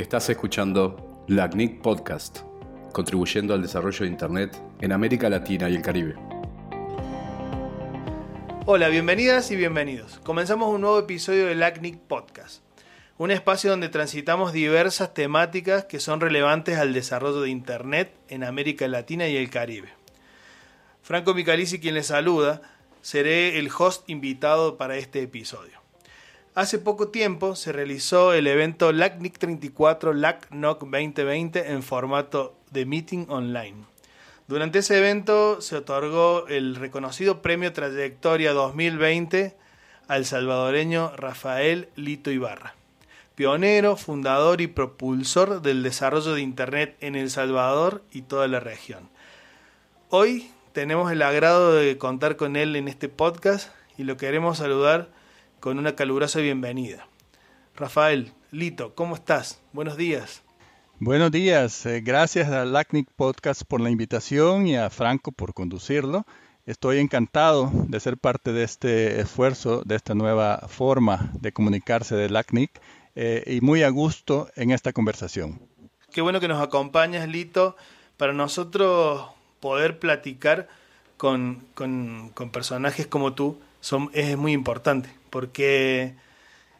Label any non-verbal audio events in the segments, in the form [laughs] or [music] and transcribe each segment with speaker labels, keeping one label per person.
Speaker 1: Estás escuchando LACNIC Podcast, contribuyendo al desarrollo de Internet en América Latina y el Caribe.
Speaker 2: Hola, bienvenidas y bienvenidos. Comenzamos un nuevo episodio de LACNIC Podcast, un espacio donde transitamos diversas temáticas que son relevantes al desarrollo de Internet en América Latina y el Caribe. Franco Micalici, quien les saluda, seré el host invitado para este episodio. Hace poco tiempo se realizó el evento LACNIC 34 LACNOC 2020 en formato de meeting online. Durante ese evento se otorgó el reconocido Premio Trayectoria 2020 al salvadoreño Rafael Lito Ibarra, pionero, fundador y propulsor del desarrollo de Internet en El Salvador y toda la región. Hoy tenemos el agrado de contar con él en este podcast y lo queremos saludar con una calurosa bienvenida. Rafael, Lito, ¿cómo estás? Buenos días.
Speaker 3: Buenos días, eh, gracias a LACNIC Podcast por la invitación y a Franco por conducirlo. Estoy encantado de ser parte de este esfuerzo, de esta nueva forma de comunicarse de LACNIC eh, y muy a gusto en esta conversación.
Speaker 2: Qué bueno que nos acompañas, Lito. Para nosotros poder platicar con, con, con personajes como tú son, es muy importante porque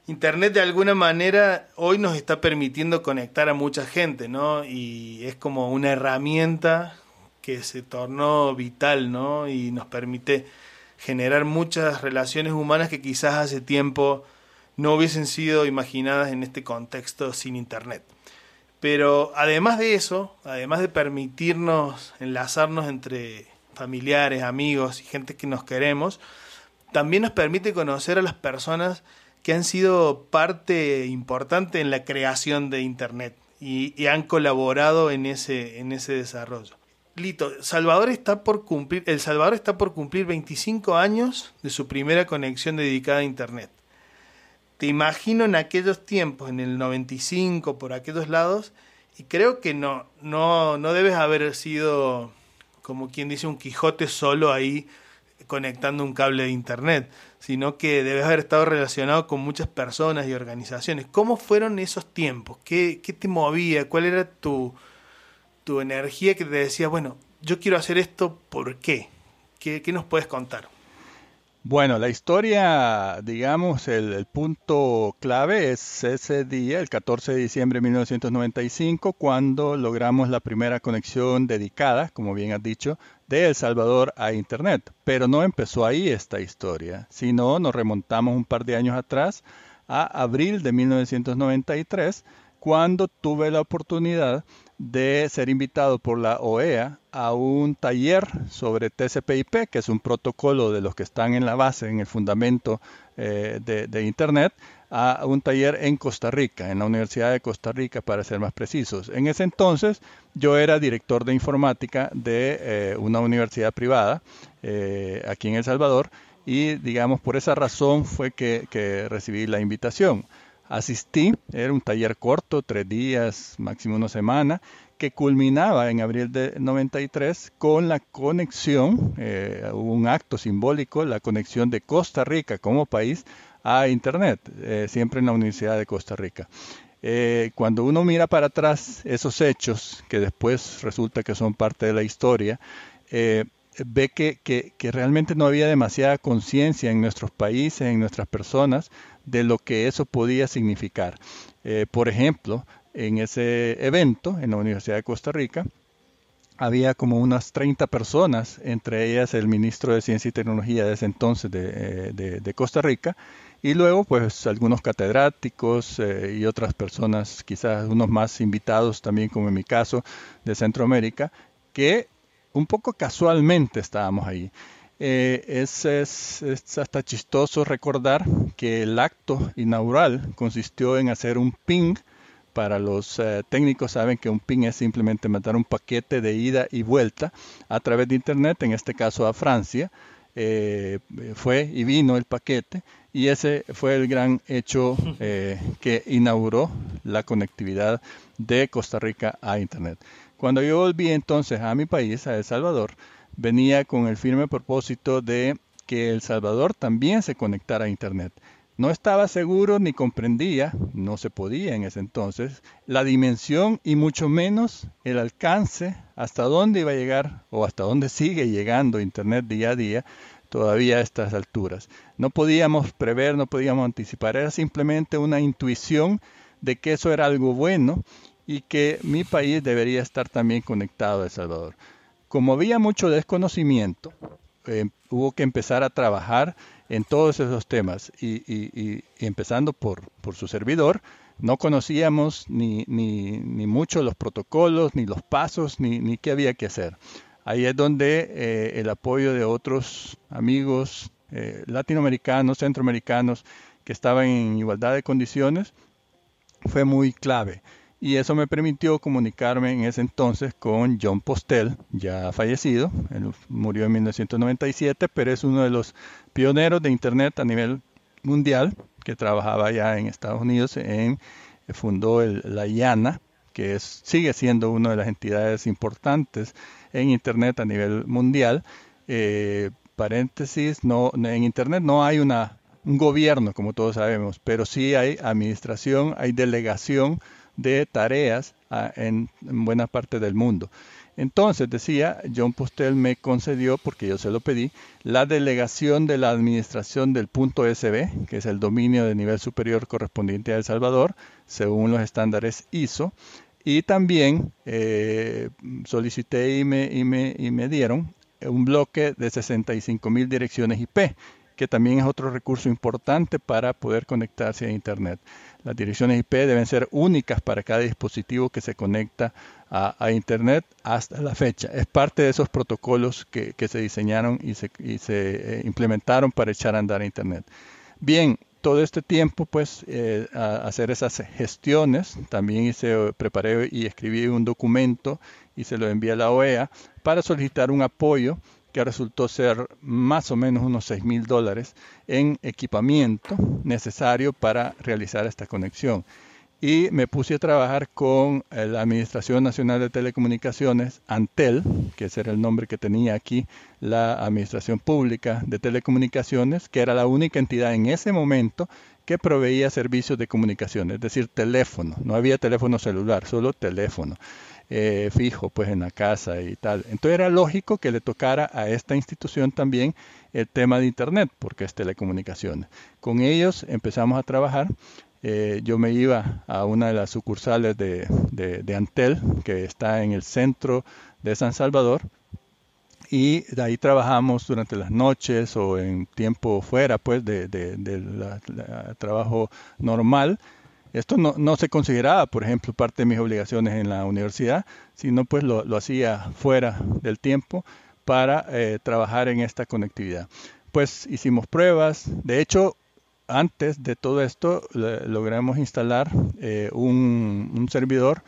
Speaker 2: Internet de alguna manera hoy nos está permitiendo conectar a mucha gente, ¿no? Y es como una herramienta que se tornó vital, ¿no? Y nos permite generar muchas relaciones humanas que quizás hace tiempo no hubiesen sido imaginadas en este contexto sin Internet. Pero además de eso, además de permitirnos enlazarnos entre familiares, amigos y gente que nos queremos, también nos permite conocer a las personas que han sido parte importante en la creación de Internet y, han colaborado en ese, en ese desarrollo. Lito, Salvador está por cumplir, El Salvador está por cumplir 25 años de su primera conexión dedicada a Internet. Te imagino en aquellos tiempos, en el 95, por aquellos lados, y creo que no, no, no debes haber sido, como quien dice, un Quijote solo ahí conectando un cable de internet, sino que debes haber estado relacionado con muchas personas y organizaciones. ¿Cómo fueron esos tiempos? ¿Qué, qué te movía? ¿Cuál era tu, tu energía que te decía, bueno, yo quiero hacer esto, ¿por qué? ¿Qué, qué nos puedes contar?
Speaker 3: Bueno, la historia, digamos, el, punto clave es ese día, el 14 de diciembre de 1995, cuando logramos la primera conexión dedicada, como bien has dicho, de El Salvador a Internet. Pero no empezó ahí esta historia, sino nos remontamos un par de años atrás a abril de 1993, cuando tuve la oportunidad de ser invitado por la OEA a un taller sobre TCP/IP, que es un protocolo de los que están en la base, en el fundamento eh, de, Internet, a un taller en Costa Rica, en la Universidad de Costa Rica, para ser más precisos. En ese entonces yo era director de informática de eh, una universidad privada eh, aquí en El Salvador y digamos por esa razón fue que recibí la invitación. Asistí, era un taller corto, tres días, máximo una semana, que culminaba en abril de 93 con la conexión, eh, un acto simbólico, la conexión de Costa Rica como país a Internet, eh, siempre en la Universidad de Costa Rica. Eh, cuando uno mira para atrás esos hechos, que después resulta que son parte de la historia, ve que, que, realmente no había demasiada conciencia en nuestros países, en nuestras personas, de lo que eso podía significar. Eh, por ejemplo, en ese evento en la Universidad de Costa Rica, había como unas 30 personas, entre ellas el ministro de Ciencia y Tecnología de ese entonces de, eh, Costa Rica, y luego pues algunos catedráticos eh, y otras personas, quizás unos más invitados también, como en mi caso, de Centroamérica, que un poco casualmente estábamos ahí. Eh, es, hasta chistoso recordar que el acto inaugural consistió en hacer un ping. Para los eh, técnicos saben que un ping es simplemente mandar un paquete de ida y vuelta a través de Internet, en este caso a Francia. Eh, fue y vino el paquete y ese fue el gran hecho [laughs] que inauguró la conectividad de Costa Rica a Internet. Cuando yo volví entonces a mi país, a El Salvador, venía con el firme propósito de que El Salvador también se conectara a Internet. No estaba seguro ni comprendía, no se podía en ese entonces, la dimensión y mucho menos el alcance, hasta dónde iba a llegar o hasta dónde sigue llegando Internet día a día todavía a estas alturas. No podíamos prever, no podíamos anticipar, era simplemente una intuición de que eso era algo bueno y que mi país debería estar también conectado a El Salvador. Como había mucho desconocimiento, eh, hubo que empezar a trabajar en todos esos temas y, empezando por, su servidor, no conocíamos ni, mucho los protocolos, ni los pasos, ni, ni qué había que hacer. Ahí es donde eh, el apoyo de otros amigos eh, latinoamericanos, centroamericanos, que estaban en igualdad de condiciones, fue muy clave y eso me permitió comunicarme en ese entonces con John Postel, ya fallecido, él murió en 1997, pero es uno de los pioneros de Internet a nivel mundial, que trabajaba ya en Estados Unidos, en, fundó la IANA, que sigue siendo una de las entidades importantes en Internet a nivel mundial. Eh, paréntesis, no, en Internet no hay una, un gobierno, como todos sabemos, pero sí hay administración, hay delegación, de tareas ah, en, buena parte del mundo. Entonces, decía, John Postel me concedió, porque yo se lo pedí, la delegación de la administración del punto SB, que es el dominio de nivel superior correspondiente a El Salvador, según los estándares ISO, y también eh, solicité y me, y, me, y me dieron un bloque de 65 mil direcciones IP, que también es otro recurso importante para poder conectarse a Internet. Las direcciones IP deben ser únicas para cada dispositivo que se conecta a, Internet hasta la fecha. Es parte de esos protocolos que, se diseñaron y se, eh, implementaron para echar a andar a Internet. Bien, todo este tiempo, pues, eh, hacer esas gestiones, también hice, preparé y escribí un documento y se lo envié a la OEA para solicitar un apoyo que resultó ser más o menos unos 6 mil dólares en equipamiento necesario para realizar esta conexión. Y me puse a trabajar con eh, la Administración Nacional de Telecomunicaciones, Antel, que ese era el nombre que tenía aquí la Administración Pública de Telecomunicaciones, que era la única entidad en ese momento que proveía servicios de comunicación, es decir, teléfono. No había teléfono celular, solo teléfono. Eh, fijo pues en la casa y tal. Entonces era lógico que le tocara a esta institución también el tema de Internet, porque es telecomunicaciones. Con ellos empezamos a trabajar. Eh, yo me iba a una de las sucursales de, de, Antel, que está en el centro de San Salvador, y de ahí trabajamos durante las noches o en tiempo fuera pues de, trabajo normal esto no, se consideraba, por ejemplo, parte de mis obligaciones en la universidad, sino pues lo, hacía fuera del tiempo para eh, trabajar en esta conectividad. Pues hicimos pruebas, de hecho, antes de todo esto logramos instalar eh, un servidor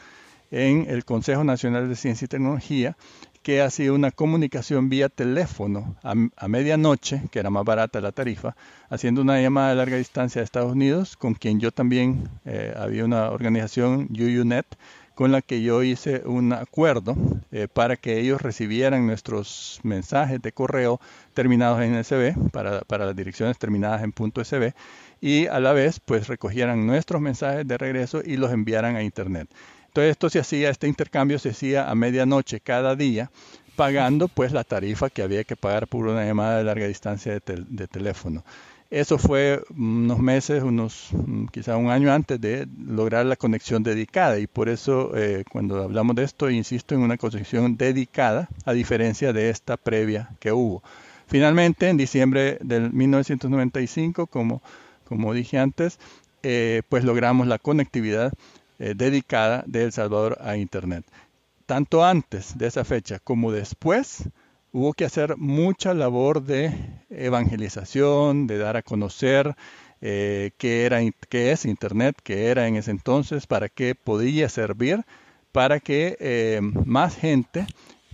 Speaker 3: en el Consejo Nacional de Ciencia y Tecnología que hacía una comunicación vía teléfono a, medianoche, que era más barata la tarifa, haciendo una llamada de larga distancia a Estados Unidos, con quien yo también eh, había una organización, UUNET, con la que yo hice un acuerdo eh, para que ellos recibieran nuestros mensajes de correo terminados en SB, para, para las direcciones terminadas en punto .sb, y a la vez pues recogieran nuestros mensajes de regreso y los enviaran a Internet. Entonces esto se hacía, este intercambio se hacía a medianoche cada día, pagando pues la tarifa que había que pagar por una llamada de larga distancia de, teléfono. Eso fue unos meses, unos mm, quizá un año antes de lograr la conexión dedicada y por eso eh, cuando hablamos de esto insisto en una conexión dedicada a diferencia de esta previa que hubo. Finalmente en diciembre del 1995, como, como dije antes, eh, pues logramos la conectividad eh, dedicada de El Salvador a Internet. Tanto antes de esa fecha como después, hubo que hacer mucha labor de evangelización, de dar a conocer eh, qué, era, qué es Internet, qué era en ese entonces, para qué podía servir, para que eh, más gente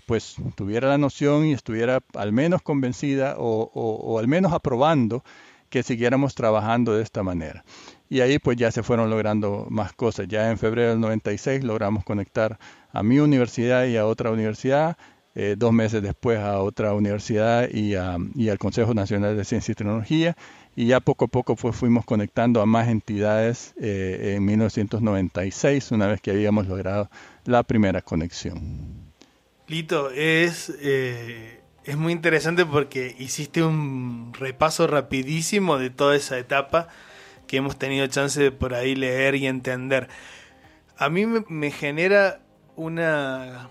Speaker 3: pues tuviera la noción y estuviera al menos convencida o al menos aprobando que siguiéramos trabajando de esta manera y ahí pues ya se fueron logrando más cosas. Ya en febrero del 96 logramos conectar a mi universidad y a otra universidad, eh, dos meses después a otra universidad y, y, al Consejo Nacional de Ciencia y Tecnología, y ya poco a poco pues, fuimos conectando a más entidades eh, en 1996, una vez que habíamos logrado la primera conexión.
Speaker 2: Lito, es, eh, es muy interesante porque hiciste un repaso rapidísimo de toda esa etapa que hemos tenido chance de por ahí leer y entender. A mí me genera una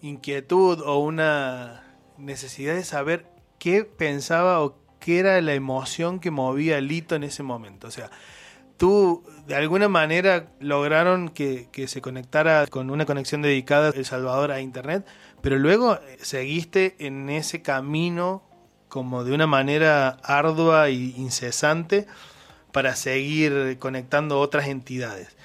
Speaker 2: inquietud o una necesidad de saber qué pensaba o qué era la emoción que movía a Lito en ese momento. O sea, tú de alguna manera lograron que, se conectara con una conexión dedicada El Salvador a Internet, pero luego seguiste en ese camino como de una manera ardua e incesante para seguir conectando otras entidades.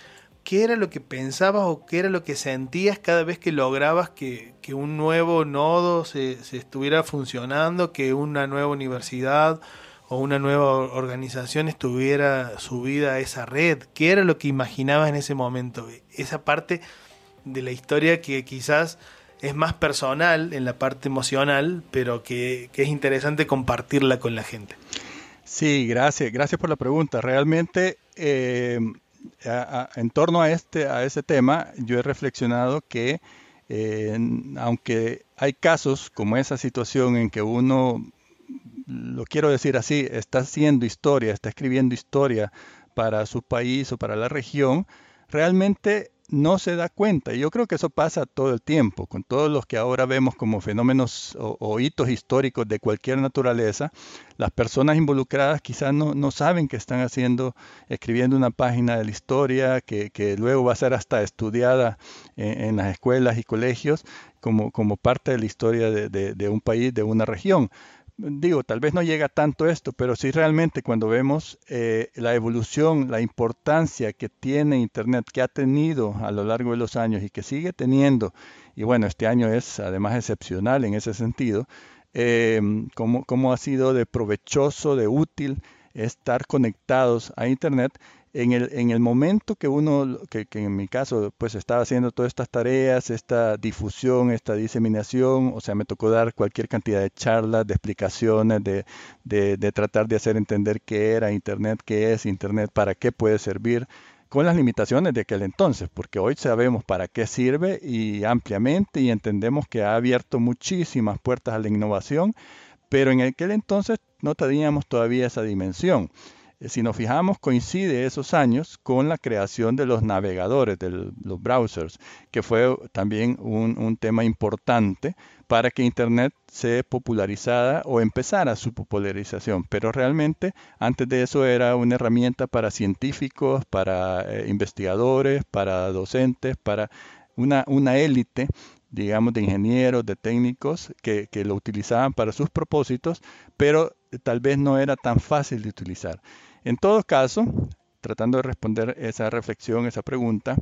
Speaker 2: ¿qué era lo que pensabas o qué era lo que sentías cada vez que lograbas que, un nuevo nodo se, estuviera funcionando, que una nueva universidad o una nueva organización estuviera subida a esa red? ¿Qué era lo que imaginabas en ese momento? Esa parte de la historia que quizás es más personal en la parte emocional, pero que, es interesante compartirla con la gente.
Speaker 3: Sí, gracias, gracias por la pregunta. Realmente eh, en torno a este a ese tema, yo he reflexionado que eh, aunque hay casos como esa situación en que uno, lo quiero decir así, está haciendo historia, está escribiendo historia para su país o para la región, realmente no se da cuenta. Y yo creo que eso pasa todo el tiempo, con todos los que ahora vemos como fenómenos o, hitos históricos de cualquier naturaleza. Las personas involucradas quizás no, saben que están haciendo, escribiendo una página de la historia que, luego va a ser hasta estudiada en, las escuelas y colegios como, como parte de la historia de un país, de una región digo, tal vez no llega tanto esto, pero sí realmente cuando vemos eh, la evolución, la importancia que tiene Internet, que ha tenido a lo largo de los años y que sigue teniendo, y bueno, este año es además excepcional en ese sentido, eh, cómo ha sido de provechoso, de útil estar conectados a Internet en el, en el momento que uno, que, en mi caso, pues estaba haciendo todas estas tareas, esta difusión, esta diseminación, o sea, me tocó dar cualquier cantidad de charlas, de explicaciones, de, de, tratar de hacer entender qué era Internet, qué es Internet, para qué puede servir, con las limitaciones de aquel entonces, porque hoy sabemos para qué sirve y ampliamente y entendemos que ha abierto muchísimas puertas a la innovación, pero en aquel entonces no teníamos todavía esa dimensión. Eh, si nos fijamos, coincide esos años con la creación de los navegadores, de los browsers, que fue también un, tema importante para que Internet se popularizara o empezara su popularización. Pero realmente antes de eso era una herramienta para científicos, para eh, investigadores, para docentes, para una, élite digamos, de ingenieros, de técnicos que, que, lo utilizaban para sus propósitos, pero tal vez no era tan fácil de utilizar. En todo caso, tratando de responder esa reflexión, esa pregunta,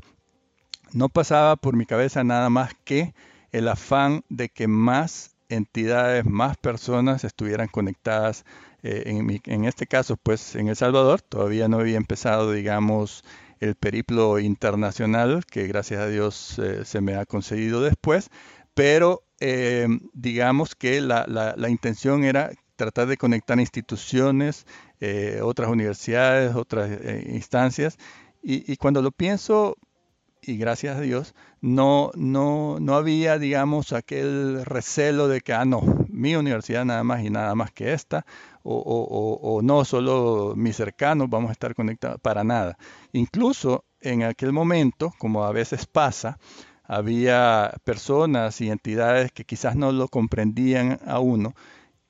Speaker 3: no pasaba por mi cabeza nada más que el afán de que más entidades, más personas estuvieran conectadas. Eh, en, este caso, pues en El Salvador todavía no había empezado, digamos, el periplo internacional, que gracias a Dios eh, se me ha conseguido después, pero eh, digamos que la, intención era tratar de conectar instituciones, eh, otras universidades, otras eh, instancias. Y, cuando lo pienso, y gracias a Dios, no, no, no había, digamos, aquel recelo de que, ah, no, mi universidad nada más y nada más que esta, o, o, o no, solo mis cercanos vamos a estar conectados, para nada. Incluso en aquel momento, como a veces pasa, había personas y entidades que quizás no lo comprendían a uno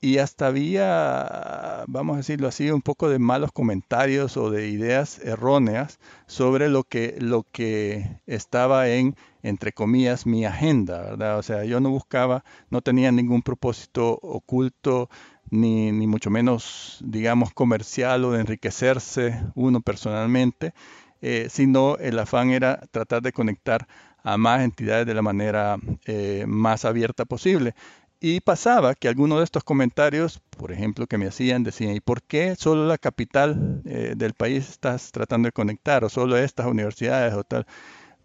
Speaker 3: y hasta había, vamos a decirlo así, un poco de malos comentarios o de ideas erróneas sobre lo que, lo que estaba en, entre comillas, mi agenda, ¿verdad? O sea, yo no buscaba, no tenía ningún propósito oculto, ni, ni mucho menos, digamos, comercial o de enriquecerse uno personalmente, eh, sino el afán era tratar de conectar a más entidades de la manera eh, más abierta posible. Y pasaba que algunos de estos comentarios, por ejemplo, que me hacían, decían, ¿y por qué solo la capital eh, del país estás tratando de conectar o solo estas universidades o tal?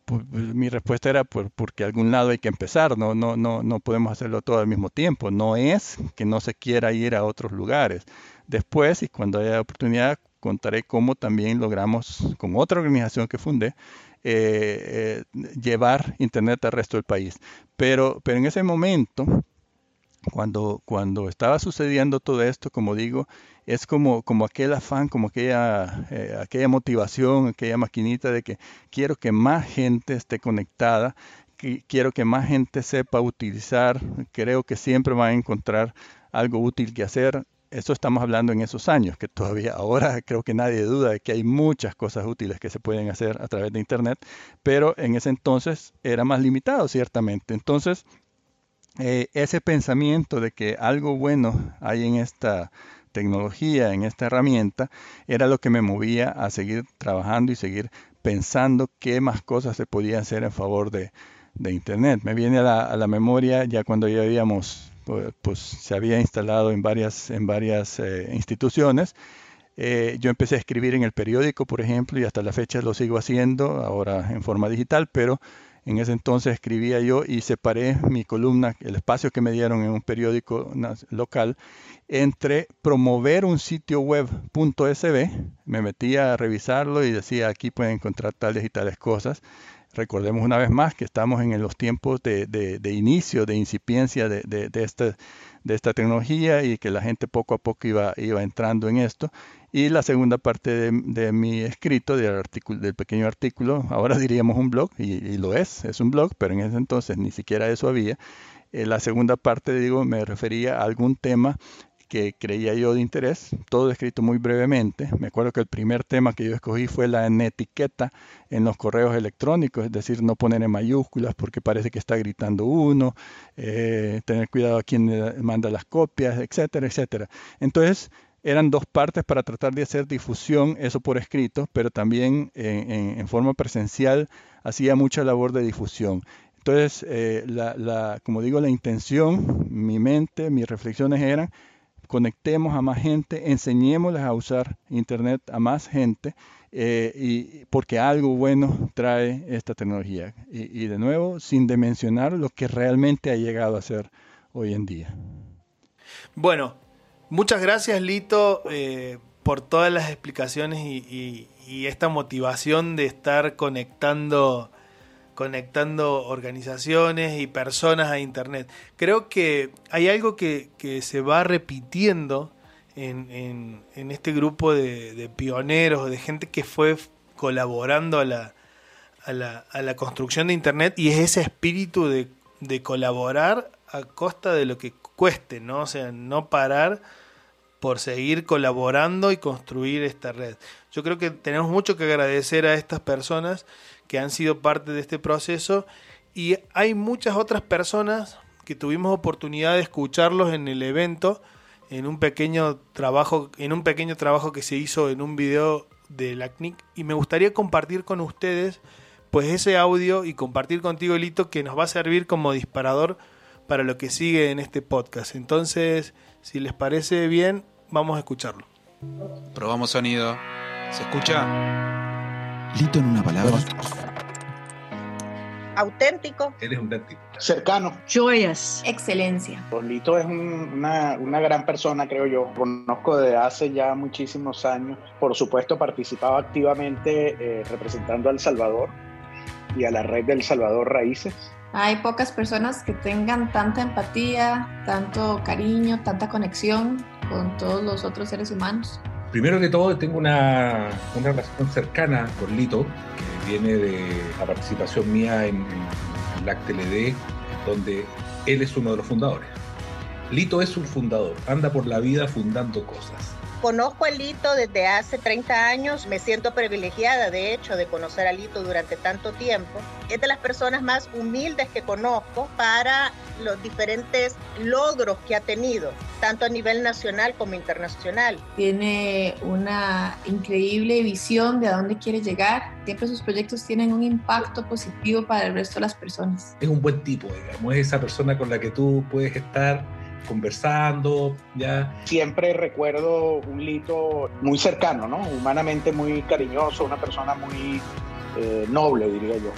Speaker 3: Pues, pues, mi respuesta era por, porque algún lado hay que empezar, no, no, no, no podemos hacerlo todo al mismo tiempo. No es que no se quiera ir a otros lugares. Después, y cuando haya oportunidad, contaré cómo también logramos, con otra organización que fundé, eh, eh, llevar Internet al resto del país. Pero, pero en ese momento, cuando, cuando estaba sucediendo todo esto, como digo, es como, como aquel afán, como aquella, eh, aquella motivación, aquella maquinita de que quiero que más gente esté conectada, que quiero que más gente sepa utilizar, creo que siempre van a encontrar algo útil que hacer. Eso estamos hablando en esos años, que todavía ahora [laughs] creo que nadie duda de que hay muchas cosas útiles que se pueden hacer a través de Internet, pero en ese entonces era más limitado, ciertamente. Entonces, eh, ese pensamiento de que algo bueno hay en esta tecnología, en esta herramienta, era lo que me movía a seguir trabajando y seguir pensando qué más cosas se podían hacer en favor de, Internet. Me viene a la, memoria ya cuando ya habíamos, pues, pues, se había instalado en varias, en varias eh, instituciones. Eh, yo empecé a escribir en el periódico, por ejemplo, y hasta la fecha lo sigo haciendo, ahora en forma digital, pero en ese entonces escribía yo y separé mi columna, el espacio que me dieron en un periódico local, entre promover un sitio web .sb, me metía a revisarlo y decía aquí pueden encontrar tales y tales cosas. Recordemos una vez más que estamos en los tiempos de, inicio, de incipiencia de, de, esta, de esta tecnología y que la gente poco a poco iba, iba entrando en esto. Y la segunda parte de, mi escrito, del, artículo, del pequeño artículo, ahora [laughs] diríamos un blog, y, lo es, es un blog, pero en ese entonces ni siquiera eso había. Eh, la segunda parte, digo, me refería a algún tema que creía yo de interés, todo escrito muy brevemente. Me acuerdo que el primer tema que yo escogí fue la etiqueta en los correos electrónicos, es decir, no poner en mayúsculas porque parece que está gritando uno, eh, tener cuidado a quien manda las copias, etcétera, etcétera. Entonces, eran dos partes para tratar de hacer difusión, eso por escrito, pero también en, forma presencial hacía mucha labor de difusión. Entonces, eh, la, como digo, la intención, mi mente, mis reflexiones eran, conectemos a más gente, enseñémosles a usar Internet a más gente, eh, y, porque algo bueno trae esta tecnología. Y, y de nuevo, sin dimensionar lo que realmente ha llegado a ser hoy en día.
Speaker 2: Bueno, Muchas gracias, Lito, eh, por todas las explicaciones y, esta motivación de estar conectando, conectando organizaciones y personas a Internet. Creo que hay algo que, se va repitiendo en, este grupo de, pioneros, de gente que fue colaborando a la, a la, construcción de Internet y es ese espíritu de, de colaborar a costa de lo que cueste, ¿no? O sea, no parar por seguir colaborando y construir esta red. Yo creo que tenemos mucho que agradecer a estas personas que han sido parte de este proceso y hay muchas otras personas que tuvimos oportunidad de escucharlos en el evento en un pequeño trabajo en un pequeño trabajo que se hizo en un video de la CNIC y me gustaría compartir con ustedes pues ese audio y compartir contigo Lito que nos va a servir como disparador para lo que sigue en este podcast. Entonces, si les parece bien, vamos a escucharlo.
Speaker 4: Probamos sonido. ¿Se escucha?
Speaker 5: Lito en una palabra.
Speaker 6: Auténtico.
Speaker 7: Eres auténtico.
Speaker 8: Cercano.
Speaker 9: Joyas.
Speaker 10: Excelencia.
Speaker 8: Lito es una, una, gran persona, creo yo. Conozco desde hace ya muchísimos años. Por supuesto, participaba activamente eh, representando a El Salvador y a la red del Salvador Raíces
Speaker 10: hay pocas personas que tengan tanta empatía, tanto cariño, tanta conexión con todos los otros seres humanos.
Speaker 7: Primero que todo, tengo una, una relación cercana con Lito, que viene de la participación mía en, en LACTLD, donde él es uno de los fundadores. Lito es un fundador, anda por la vida fundando cosas.
Speaker 6: Conozco a Lito desde hace 30 años, me siento privilegiada de hecho de conocer a Lito durante tanto tiempo. Es de las personas más humildes que conozco para los diferentes logros que ha tenido, tanto a nivel nacional como internacional.
Speaker 10: Tiene una increíble visión de a dónde quiere llegar. Siempre sus proyectos tienen un impacto positivo para el resto de las personas.
Speaker 7: Es un buen tipo, digamos, es esa persona con la que tú puedes estar conversando, ya.
Speaker 8: Siempre recuerdo un Lito muy cercano, ¿no? Humanamente muy cariñoso, una persona muy eh, noble, diría yo,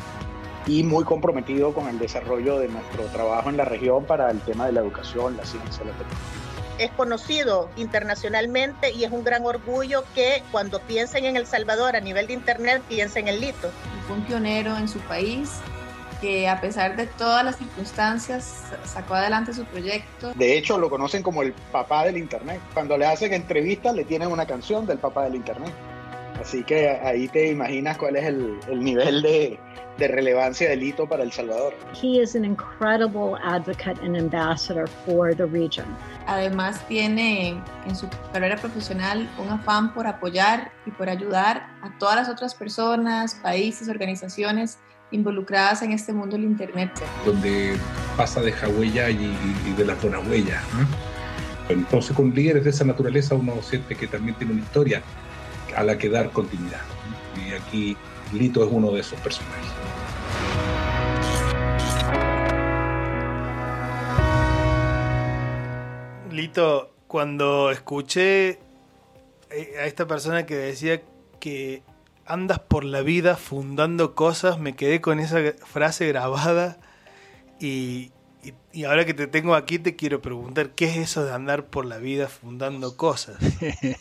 Speaker 8: y muy comprometido con el desarrollo de nuestro trabajo en la región para el tema de la educación, la ciencia, la tecnología.
Speaker 6: es conocido internacionalmente y es un gran orgullo que cuando piensen en El Salvador a nivel de Internet piensen en Lito.
Speaker 10: Fue un pionero en su país que a pesar de todas las circunstancias sacó adelante su proyecto.
Speaker 8: De hecho, lo conocen como el papá del Internet. Cuando le hacen entrevistas, le tienen una canción del papá del Internet. Así que ahí te imaginas cuál es el, el nivel de, de relevancia del hito para El Salvador.
Speaker 9: He is an incredible advocate and ambassador for the region.
Speaker 10: Además tiene en su carrera profesional un afán por apoyar y por ayudar a todas las otras personas, países, organizaciones involucradas en este mundo del Internet.
Speaker 7: Donde pasa de huella y, y, de las buenas huellas. Entonces con líderes de esa naturaleza uno siente que también tiene una historia a la que dar continuidad. Y aquí Lito es uno de esos personajes.
Speaker 2: Lito, cuando escuché eh, a esta persona que decía que andas por la vida fundando cosas, me quedé con esa frase grabada y, y, ahora que te tengo aquí te quiero preguntar, ¿qué es eso de andar por la vida fundando cosas? [laughs]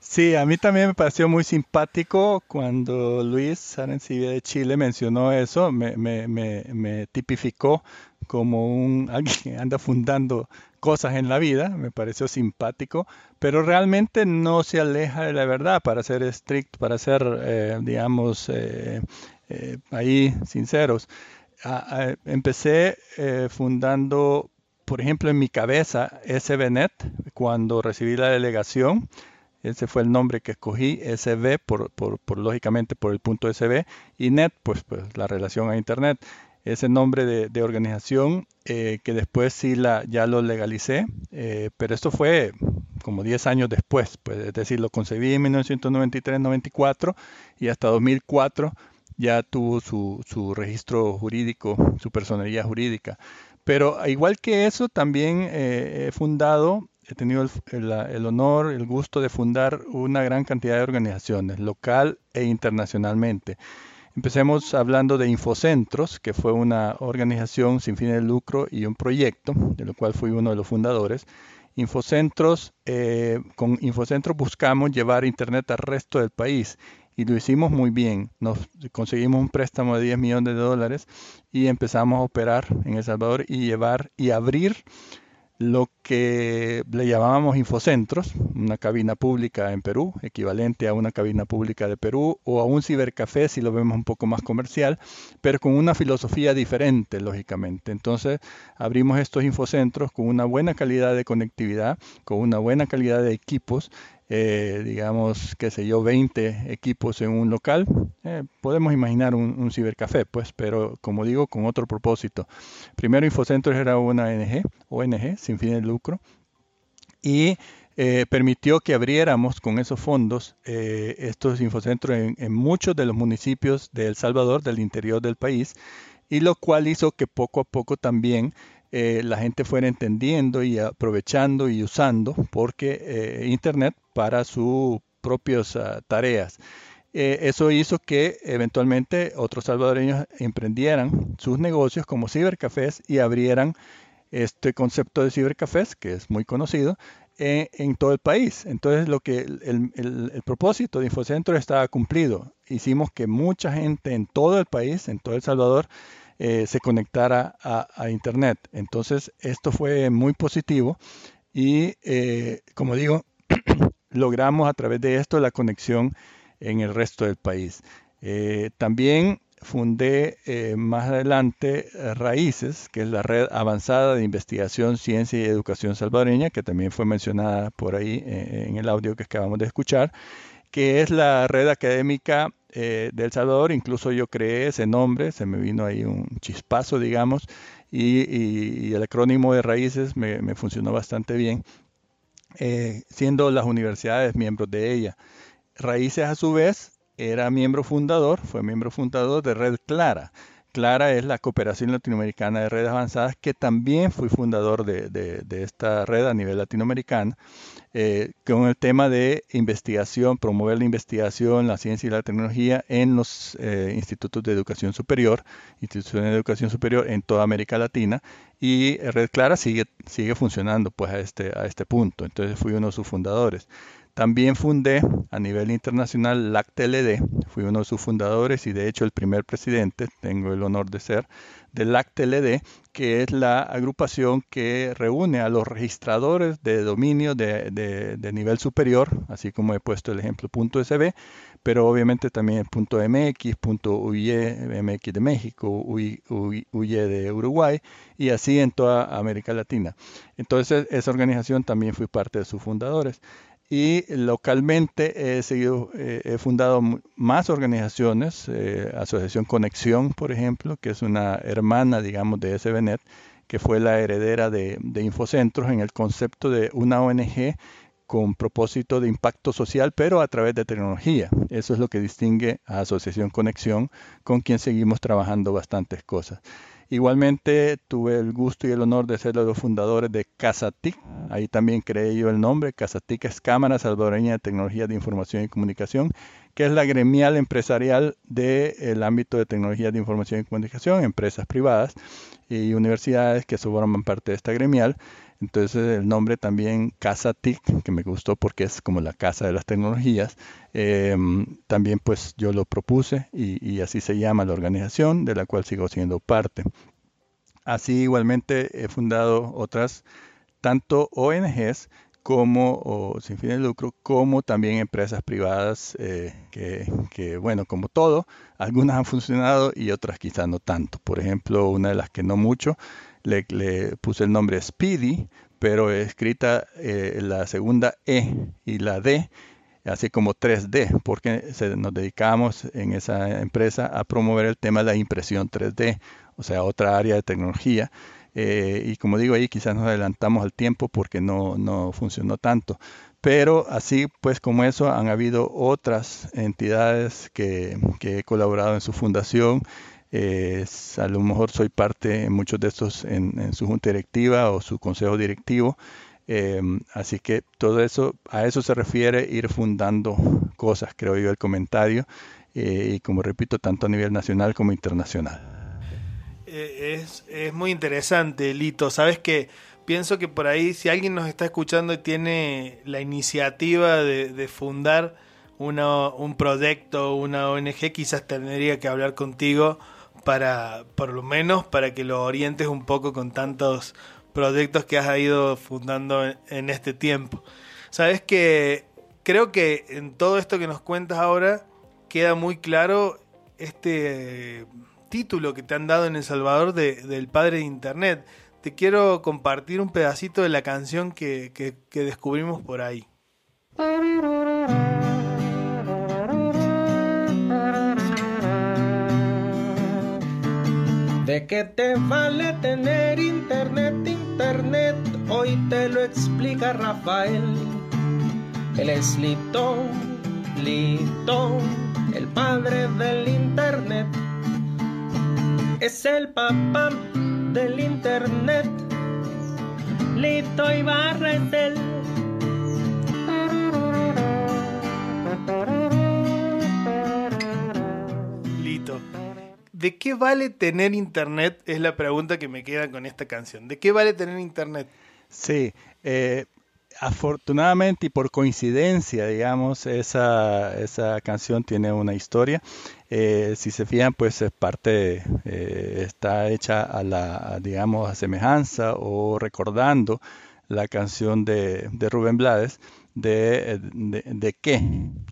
Speaker 3: Sí, a mí también me pareció muy simpático cuando Luis Arencibia de Chile mencionó eso, me, me, me, me tipificó como un [laughs] alguien que anda fundando cosas en la vida, me pareció simpático, pero realmente no se aleja de la verdad, para ser estricto, para ser, eh, digamos, eh, eh, ahí sinceros. empecé fundando, por ejemplo, en mi cabeza SBNet, cuando recibí la delegación, ese fue el nombre que escogí, SB, por, por, por, lógicamente por el punto SB, y NET, pues, pues la relación a Internet ese nombre de, organización eh, que después sí la, ya lo legalicé, eh, pero esto fue como 10 años después, pues, es decir, lo concebí en 1993-94 y hasta 2004 ya tuvo su, registro jurídico, su personalidad jurídica. Pero igual que eso, también eh, he fundado, he tenido el, el, honor, el gusto de fundar una gran cantidad de organizaciones, local e internacionalmente. Empecemos hablando de Infocentros, que fue una organización sin fin de lucro y un proyecto, de lo cual fui uno de los fundadores. Infocentros, eh, con Infocentros buscamos llevar Internet al resto del país y lo hicimos muy bien. Nos conseguimos un préstamo de 10 millones de dólares y empezamos a operar en El Salvador y llevar y abrir lo que le llamábamos infocentros, una cabina pública en Perú, equivalente a una cabina pública de Perú, o a un cibercafé si lo vemos un poco más comercial, pero con una filosofía diferente, lógicamente. Entonces, abrimos estos infocentros con una buena calidad de conectividad, con una buena calidad de equipos, eh, digamos, qué sé yo, 20 equipos en un local, eh, podemos imaginar un, cibercafé, pues, pero como digo, con otro propósito. Primero, Infocentros era una ONG, ONG sin fin de lucro, y eh, permitió que abriéramos con esos fondos estos infocentros en, en, muchos de los municipios de El Salvador, del interior del país, y lo cual hizo que poco a poco también eh, la gente fuera entendiendo y aprovechando y usando porque eh, Internet para sus propias ah, tareas. Eh, eso hizo que eventualmente otros salvadoreños emprendieran sus negocios como cibercafés y abrieran este concepto de cibercafés, que es muy conocido, en, todo el país. Entonces, lo que el, propósito de Infocentro estaba cumplido. Hicimos que mucha gente en todo el país, en todo El Salvador, eh, se conectara a, Internet. Entonces, esto fue muy positivo y, eh, como digo, logramos a través de esto la conexión en el resto del país. Eh, también fundé más adelante Raíces, que es la red avanzada de investigación, ciencia y educación salvadoreña, que también fue mencionada por ahí en el audio que acabamos de escuchar, que es la red académica eh, de El Salvador, incluso yo creé ese nombre, se me vino ahí un chispazo, digamos, y, el acrónimo de raíces me, funcionó bastante bien, eh, siendo las universidades miembros de ella. Raíces, a su vez, era miembro fundador, fue miembro fundador de Red Clara, Clara es la Cooperación Latinoamericana de Redes Avanzadas, que también fui fundador de, esta red a nivel latinoamericano, eh, con el tema de investigación, promover la investigación, la ciencia y la tecnología en los eh, institutos de educación superior, instituciones de educación superior en toda América Latina. Y Red Clara sigue, sigue funcionando pues a este, a este punto. Entonces fui uno de sus fundadores. También fundé a nivel internacional LACTLD, fui uno de sus fundadores y de hecho el primer presidente, tengo el honor de ser, de LACTLD, que es la agrupación que reúne a los registradores de dominio de, nivel superior, así como he puesto el ejemplo .sb, pero obviamente también .mx, .uye, MX de México, UIE de Uruguay y así en toda América Latina. Entonces esa organización también fui parte de sus fundadores y localmente he seguido, eh, he fundado más organizaciones, eh, Asociación Conexión, por ejemplo, que es una hermana, digamos, de SBNet, que fue la heredera de, de Infocentros en el concepto de una ONG con propósito de impacto social, pero a través de tecnología. Eso es lo que distingue a Asociación Conexión, con quien seguimos trabajando bastantes cosas. Igualmente tuve el gusto y el honor de ser los fundadores de Casatic. Ahí también creé yo el nombre. Casatic es Cámara Salvadoreña de Tecnología de Información y Comunicación, que es la gremial empresarial del ámbito de tecnología de información y comunicación, empresas privadas y universidades que forman parte de esta gremial. Entonces el nombre también Casa TIC, que me gustó porque es como la casa de las tecnologías, em, también pues yo lo propuse y, así se llama la organización de la cual sigo siendo parte. Así igualmente he fundado otras, tanto ONGs como sin fin de lucro, como también empresas privadas eh, que, que, bueno, como todo, algunas han funcionado y otras quizás no tanto. Por ejemplo, una de las que no mucho le, puse el nombre Speedy, pero escrita eh, la segunda E y la D, así como 3D, porque nos dedicamos en esa empresa a promover el tema de la impresión 3D, o sea, otra área de tecnología. Eh, y como digo ahí, quizás nos adelantamos al tiempo porque no, no funcionó tanto. Pero así pues como eso, han habido otras entidades que, que he colaborado en su fundación a lo mejor soy parte en muchos de estos en, su junta directiva o su consejo directivo. Em, así que todo eso, a eso se refiere ir fundando cosas, creo yo, el comentario. Eh, y como repito, tanto a nivel nacional como internacional.
Speaker 2: Eh, es, muy interesante, Lito. Sabes que pienso que por ahí, si alguien nos está escuchando y tiene la iniciativa de, fundar un proyecto, una ONG, quizás tendría que hablar contigo para, por lo menos, para que lo orientes un poco con tantos proyectos que has ido fundando en, este tiempo. Sabes que creo que en todo esto que nos cuentas ahora queda muy claro este título que te han dado en El Salvador de, del padre de Internet. Te quiero compartir un pedacito de la canción que, que descubrimos por ahí.
Speaker 11: ¿De qué te vale tener internet, internet? Hoy te lo explica Rafael. Él es Lito, Lito, el padre del internet. Es el papá del internet. Lito Ibarra es él.
Speaker 2: ¿De qué vale tener internet? Es la pregunta que me queda con esta canción. ¿De qué vale tener internet?
Speaker 3: Sí, eh, afortunadamente y por coincidencia, digamos, esa, esa canción tiene una historia. Eh, si se fijan, pues es parte, eh, está hecha a la, digamos, a semejanza o recordando la canción de, de Rubén Blades de, de, de, qué.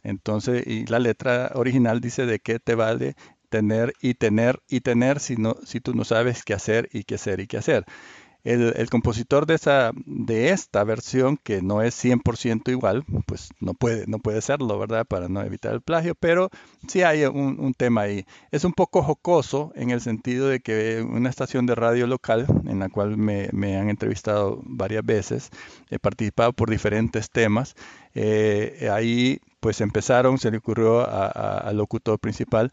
Speaker 3: Entonces, y la letra original dice de qué te vale tener y tener y tener si, no, si tú no sabes qué hacer y qué hacer y qué hacer. El, compositor de, esa, de esta versión, que no es 100% igual, pues no puede, no puede serlo, ¿verdad? Para no evitar el plagio, pero sí hay un, tema ahí. Es un poco jocoso en el sentido de que una estación de radio local, en la cual me, han entrevistado varias veces, he participado por diferentes temas, eh, ahí pues empezaron, se le ocurrió al locutor principal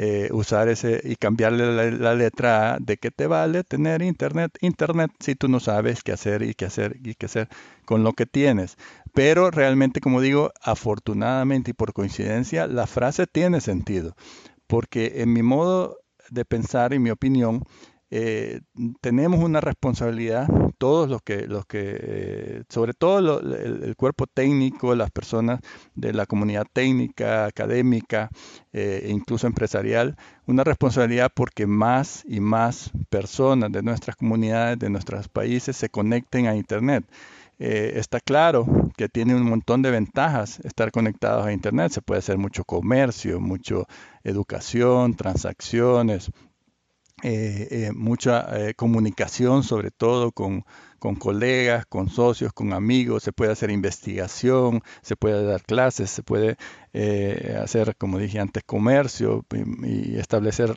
Speaker 3: eh, usar ese y cambiarle la, letra A de que te vale tener internet, internet si tú no sabes qué hacer y qué hacer y qué hacer con lo que tienes. Pero realmente, como digo, afortunadamente y por coincidencia, la frase tiene sentido, porque en mi modo de pensar y mi opinión, eh, tenemos una responsabilidad, todos los que, los que eh, sobre todo el, cuerpo técnico, las personas de la comunidad técnica, académica eh, e incluso empresarial, una responsabilidad porque más y más personas de nuestras comunidades, de nuestros países se conecten a Internet. está claro que tiene un montón de ventajas estar conectados a Internet. Se puede hacer mucho comercio, mucho educación, transacciones, eh, eh, mucha eh, comunicación, sobre todo con, con, colegas, con socios, con amigos, se puede hacer investigación, se puede dar clases, se puede hacer, como dije antes, comercio y, y establecer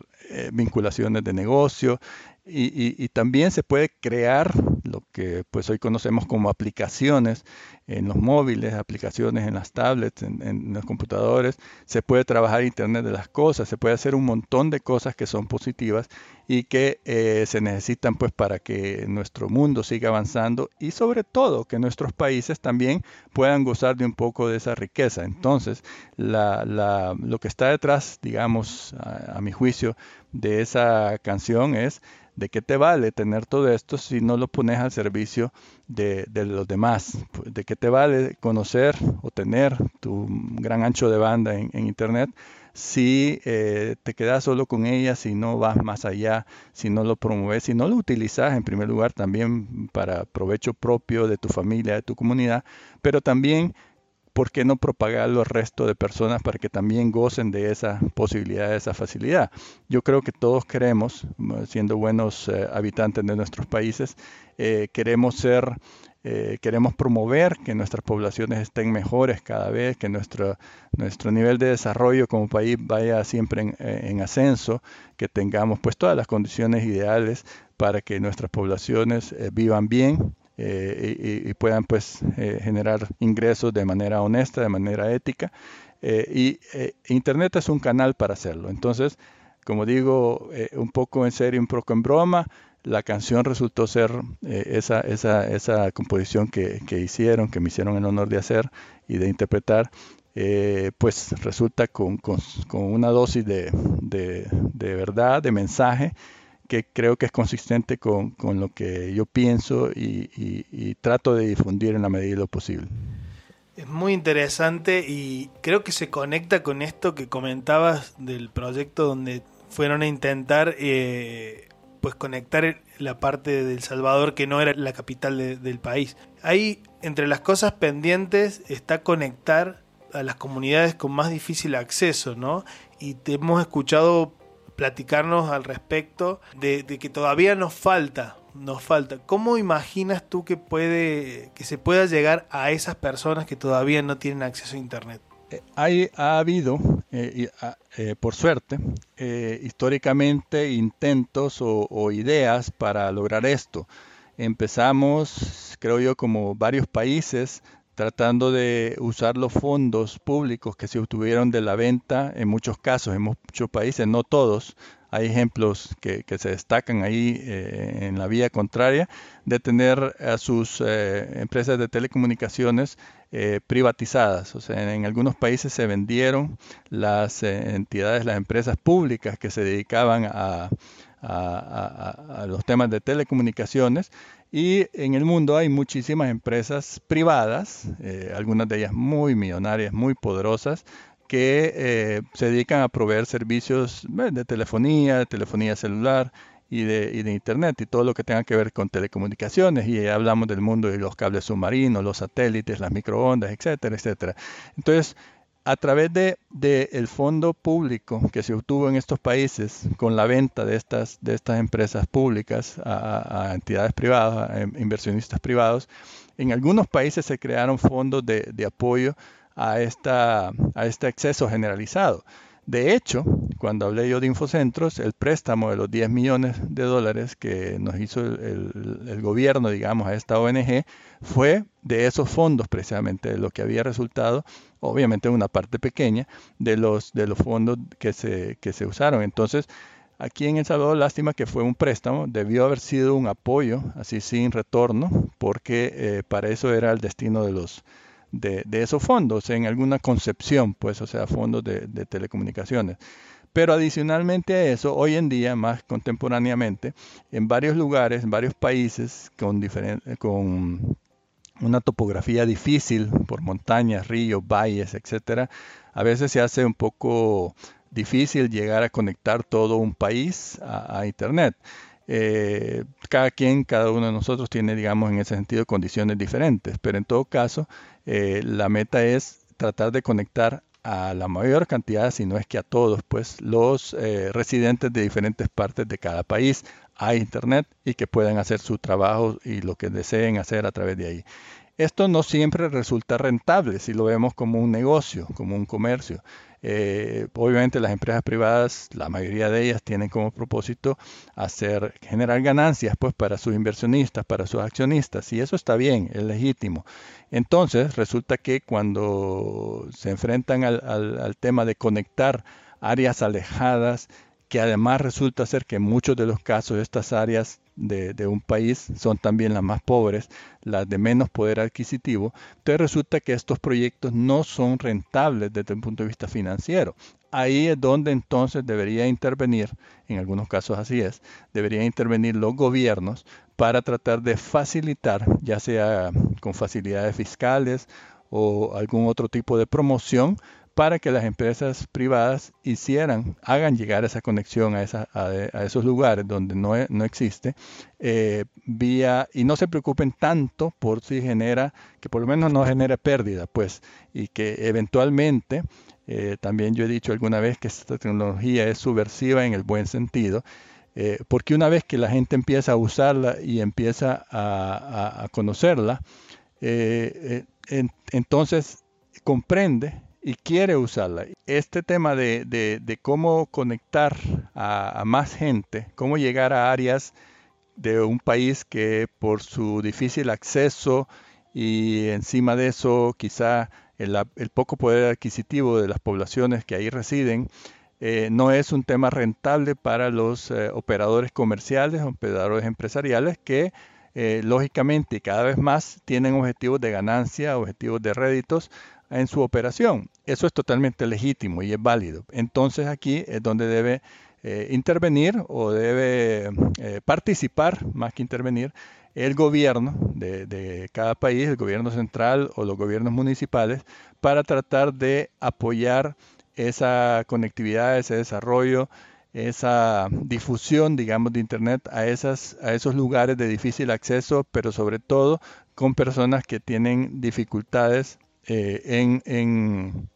Speaker 3: vinculaciones de negocio, y, también se puede crear lo que pues hoy conocemos como aplicaciones en los móviles, aplicaciones en las tablets, en, los computadores. Se puede trabajar Internet de las cosas, se puede hacer un montón de cosas que son positivas y que eh, se necesitan pues para que nuestro mundo siga avanzando y sobre todo que nuestros países también puedan gozar de un poco de esa riqueza. Entonces, lo que está detrás, digamos, a mi juicio, de esa canción es ¿De qué te vale tener todo esto si no lo pones al servicio de, los demás? ¿De qué te vale conocer o tener tu gran ancho de banda en, Internet si eh, te quedas solo con ella, si no vas más allá, si no lo promueves, si no lo utilizas en primer lugar también para provecho propio de tu familia, de tu comunidad, pero también ¿por qué no propagarlo al resto de personas para que también gocen de esa posibilidad, de esa facilidad? Yo creo que todos queremos, siendo buenos eh, habitantes de nuestros países, eh, queremos ser, eh, queremos promover que nuestras poblaciones estén mejores cada vez, que nuestro, nuestro nivel de desarrollo como país vaya siempre en, en ascenso, que tengamos pues todas las condiciones ideales para que nuestras poblaciones vivan bien, eh, y, puedan pues eh, generar ingresos de manera honesta, de manera ética. Eh, y Internet es un canal para hacerlo. Entonces, como digo, un poco en serio, un poco en broma, la canción resultó ser esa, esa, esa, composición que, que, hicieron, que me hicieron el honor de hacer y de interpretar. pues resulta con, con, con una dosis de, de, de verdad, de mensaje, que creo que es consistente con, lo que yo pienso y, trato de difundir en la medida de lo posible.
Speaker 2: Es muy interesante y creo que se conecta con esto que comentabas del proyecto donde fueron a intentar eh, pues conectar la parte de El Salvador que no era la capital del país. Ahí entre las cosas pendientes está conectar a las comunidades con más difícil acceso, ¿no? Y te hemos escuchado platicarnos al respecto de, que todavía nos falta, nos falta. ¿Cómo imaginas tú que puede, que se pueda llegar a esas personas que todavía no tienen acceso a internet?
Speaker 3: Eh, hay, ha habido, eh, ah, eh, por suerte, históricamente intentos o ideas para lograr esto. Empezamos, creo yo, como varios países tratando de usar los fondos públicos que se obtuvieron de la venta, en muchos casos, en muchos países, no todos, hay ejemplos que, se destacan ahí eh, en la vía contraria, de tener a sus eh, empresas de telecomunicaciones eh, privatizadas. O sea, en, algunos países se vendieron las entidades, las empresas públicas que se dedicaban a, a, los temas de telecomunicaciones y en el mundo hay muchísimas empresas privadas, eh, algunas de ellas muy millonarias, muy poderosas, que eh, se dedican a proveer servicios eh, de telefonía, telefonía celular y de, y de, Internet y todo lo que tenga que ver con telecomunicaciones. Y hablamos del mundo de los cables submarinos, los satélites, las microondas, etcétera, etcétera. Entonces, a través de, el fondo público que se obtuvo en estos países con la venta de estas, de estas empresas públicas a, entidades privadas, a inversionistas privados, en algunos países se crearon fondos de, apoyo a, esta, a este acceso generalizado. De hecho, cuando hablé yo de Infocentros, el préstamo de los 10 millones de dólares que nos hizo el, gobierno, digamos, a esta ONG, fue de esos fondos precisamente, de lo que había resultado, obviamente una parte pequeña, de los, de los fondos que se, que se usaron. Entonces, Aquí en El Salvador, lástima que fue un préstamo, debió haber sido un apoyo, así sin retorno, porque eh, para eso era el destino de los de, esos fondos, en alguna concepción, pues, o sea, fondos de, telecomunicaciones. Pero adicionalmente a eso, hoy en día, más contemporáneamente, en varios lugares, en varios países con, con una topografía difícil por montañas, ríos, valles, etcétera, a veces se hace un poco difícil llegar a conectar todo un país a, Internet. Eh, cada quien, cada uno de nosotros tiene, digamos, en ese sentido condiciones diferentes, pero en todo caso, eh, la meta es tratar de conectar a la mayor cantidad, si no es que a todos, pues los eh, residentes de diferentes partes de cada país a Internet y que puedan hacer su trabajo y lo que deseen hacer a través de ahí. Esto no siempre resulta rentable si lo vemos como un negocio, como un comercio. Eh, obviamente las empresas privadas, la mayoría de ellas tienen como propósito hacer generar ganancias pues para sus inversionistas, para sus accionistas y eso está bien, es legítimo. Entonces resulta que cuando se enfrentan al tema de conectar áreas alejadas, que además resulta ser que en muchos de los casos estas áreas de, un país son también las más pobres, las de menos poder adquisitivo, entonces resulta que estos proyectos no son rentables desde el punto de vista financiero. Ahí es donde entonces debería intervenir, en algunos casos así es, deberían intervenir los gobiernos para tratar de facilitar, ya sea con facilidades fiscales o algún otro tipo de promoción, para que las empresas privadas hicieran, hagan llegar esa conexión a, esos lugares donde no, e, existe, eh, vía, y no se preocupen tanto por si genera, que por lo menos no genere pérdida, pues, y que eventualmente, eh, también yo he dicho alguna vez que esta tecnología es subversiva en el buen sentido, eh, porque una vez que la gente empieza a usarla y empieza a, conocerla, entonces comprende y quiere usarla. Este tema de, cómo conectar a, más gente, cómo llegar a áreas de un país que por su difícil acceso y encima de eso quizá el, poco poder adquisitivo de las poblaciones que ahí residen, eh, no es un tema rentable para los eh, operadores comerciales, operadores empresariales que eh, lógicamente cada vez más tienen objetivos de ganancia, objetivos de réditos en su operación. Eso es totalmente legítimo y es válido. Entonces aquí es donde debe eh, intervenir o debe eh, participar, más que intervenir, el gobierno de, cada país, el gobierno central o los gobiernos municipales, para tratar de apoyar esa conectividad, ese desarrollo, esa difusión, digamos, de Internet a, esas, a esos lugares de difícil acceso, pero sobre todo con personas que tienen dificultades eh, en,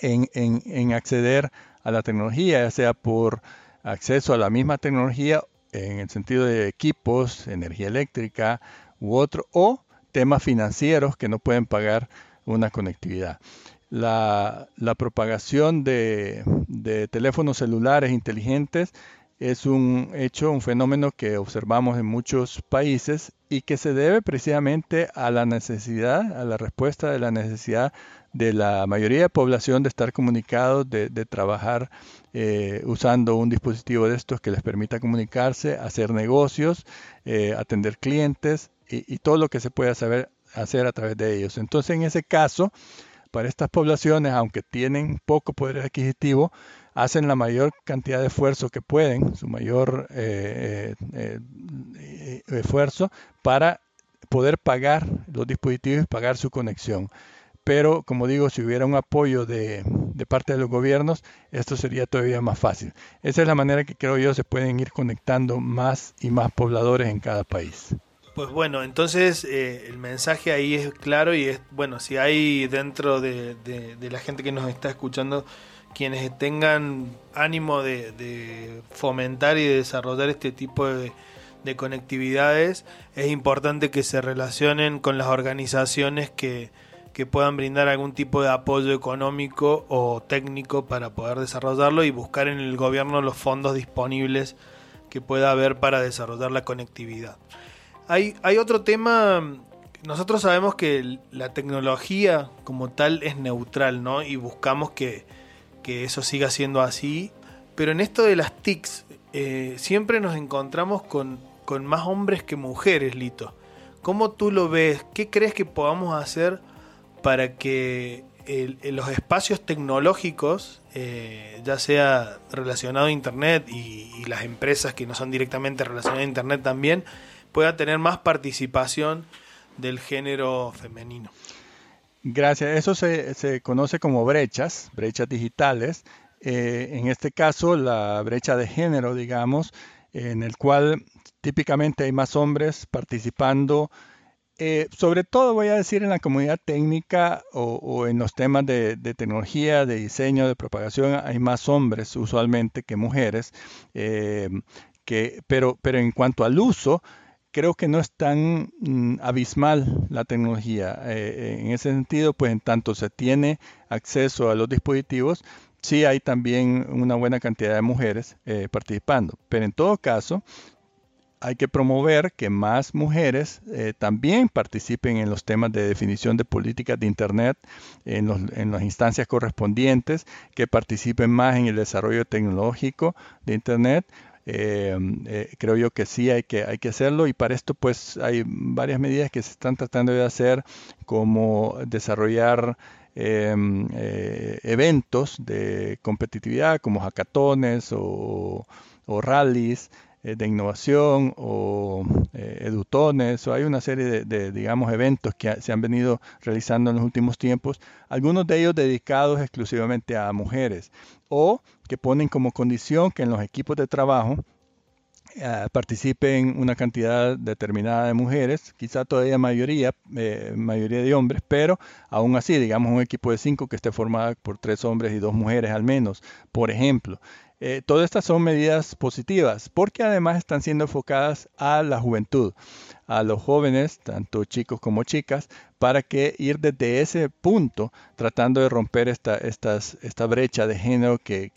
Speaker 3: en, acceder a la tecnología, ya sea por acceso a la misma tecnología en el sentido de equipos, energía eléctrica u otro, o temas financieros que no pueden pagar una conectividad. La, propagación de, de, teléfonos celulares inteligentes es un hecho, un fenómeno que observamos en muchos países y que se debe precisamente a la necesidad, a la respuesta de la necesidad de la mayoría de población de estar comunicados, de, trabajar eh, usando un dispositivo de estos que les permita comunicarse, hacer negocios, eh, atender clientes y, todo lo que se pueda saber hacer a través de ellos. Entonces, en ese caso, para estas poblaciones, aunque tienen poco poder adquisitivo, hacen la mayor cantidad de esfuerzo que pueden, su mayor eh, eh, eh, esfuerzo para poder pagar los dispositivos y pagar su conexión. Pero, como digo, si hubiera un apoyo de, parte de los gobiernos, esto sería todavía más fácil. Esa es la manera que creo yo se pueden ir conectando más y más pobladores en cada país.
Speaker 2: Pues bueno, entonces el mensaje ahí es claro y es, bueno, si hay dentro de, de la gente que nos está escuchando quienes tengan ánimo de, fomentar y de desarrollar este tipo de, conectividades, es importante que se relacionen con las organizaciones que, que puedan brindar algún tipo de apoyo económico o técnico para poder desarrollarlo y buscar en el gobierno los fondos disponibles que pueda haber para desarrollar la conectividad. Hay, hay otro tema, nosotros sabemos que la tecnología como tal es neutral, ¿no? Y buscamos que, eso siga siendo así, pero en esto de las TICs eh, siempre nos encontramos con, con más hombres que mujeres, Lito. ¿Cómo tú lo ves? ¿Qué crees que podamos hacer para que los espacios tecnológicos, eh, ya sea relacionado a Internet y, las empresas que no son directamente relacionadas a Internet también, puedan tener más participación del género femenino.
Speaker 3: Gracias. Eso se, conoce como brechas, brechas digitales. Eh, en este caso, la brecha de género, digamos, en el cual típicamente hay más hombres participando eh, sobre todo voy a decir en la comunidad técnica o, en los temas de, tecnología, de diseño, de propagación, hay más hombres usualmente que mujeres, eh, que, pero, pero en cuanto al uso, creo que no es tan mm, abismal la tecnología. Eh, en ese sentido, pues en tanto se tiene acceso a los dispositivos, sí hay también una buena cantidad de mujeres participando. Pero en todo caso, hay que promover que más mujeres eh, también participen en los temas de definición de políticas de Internet, en, las instancias correspondientes, que participen más en el desarrollo tecnológico de Internet. Eh, eh, creo yo que sí hay que, hay que hacerlo y para esto pues hay varias medidas que se están tratando de hacer como desarrollar em, eventos de competitividad como hackatones o, o rallies eh, de innovación o eh, edutones, o hay una serie de, digamos, eventos que se han venido realizando en los últimos tiempos, algunos de ellos dedicados exclusivamente a mujeres, o que ponen como condición que en los equipos de trabajo eh, participen una cantidad determinada de mujeres, quizá todavía mayoría, mayoría de hombres, pero aún así, digamos, un equipo de cinco que esté formado por tres hombres y dos mujeres al menos, por ejemplo. Eh, todas estas son medidas positivas porque además están siendo enfocadas a la juventud, a los jóvenes, tanto chicos como chicas, para que ir desde ese punto tratando de romper esta, estas, esta brecha de género que,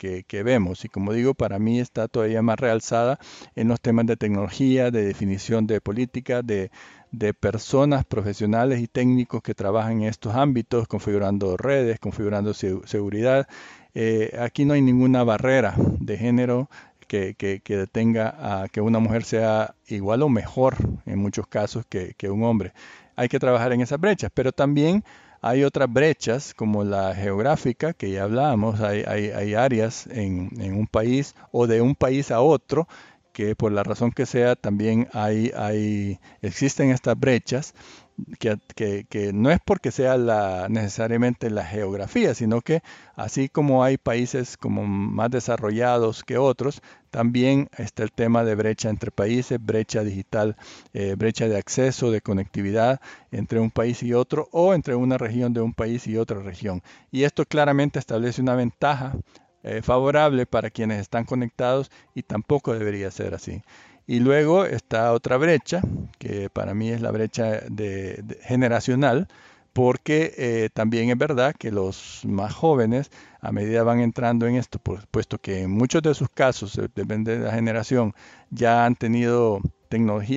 Speaker 3: vemos. Y como digo, para mí está todavía más realzada en los temas de tecnología, de definición de política, de, de personas profesionales y técnicos que trabajan en estos ámbitos, configurando redes, configurando seguridad eh, aquí no hay ninguna barrera de género que, que, detenga a que una mujer sea igual o mejor en muchos casos que, un hombre. Hay que trabajar en esas brechas, pero también hay otras brechas como la geográfica que ya hablábamos, hay, hay, áreas en, en, un país o de un país a otro que por la razón que sea también hay, hay, existen estas brechas que, no es porque sea la, necesariamente la geografía, sino que así como hay países como más desarrollados que otros, también está el tema de brecha entre países, brecha digital, eh, brecha de acceso, de conectividad entre un país y otro o entre una región de un país y otra región. Y esto claramente establece una ventaja eh, favorable para quienes están conectados y tampoco debería ser así. Y luego está otra brecha, que para mí es la brecha de, generacional, porque eh, también es verdad que los más jóvenes, a medida van entrando en esto, puesto que en muchos de sus casos, eh, depende de la generación, ya han tenido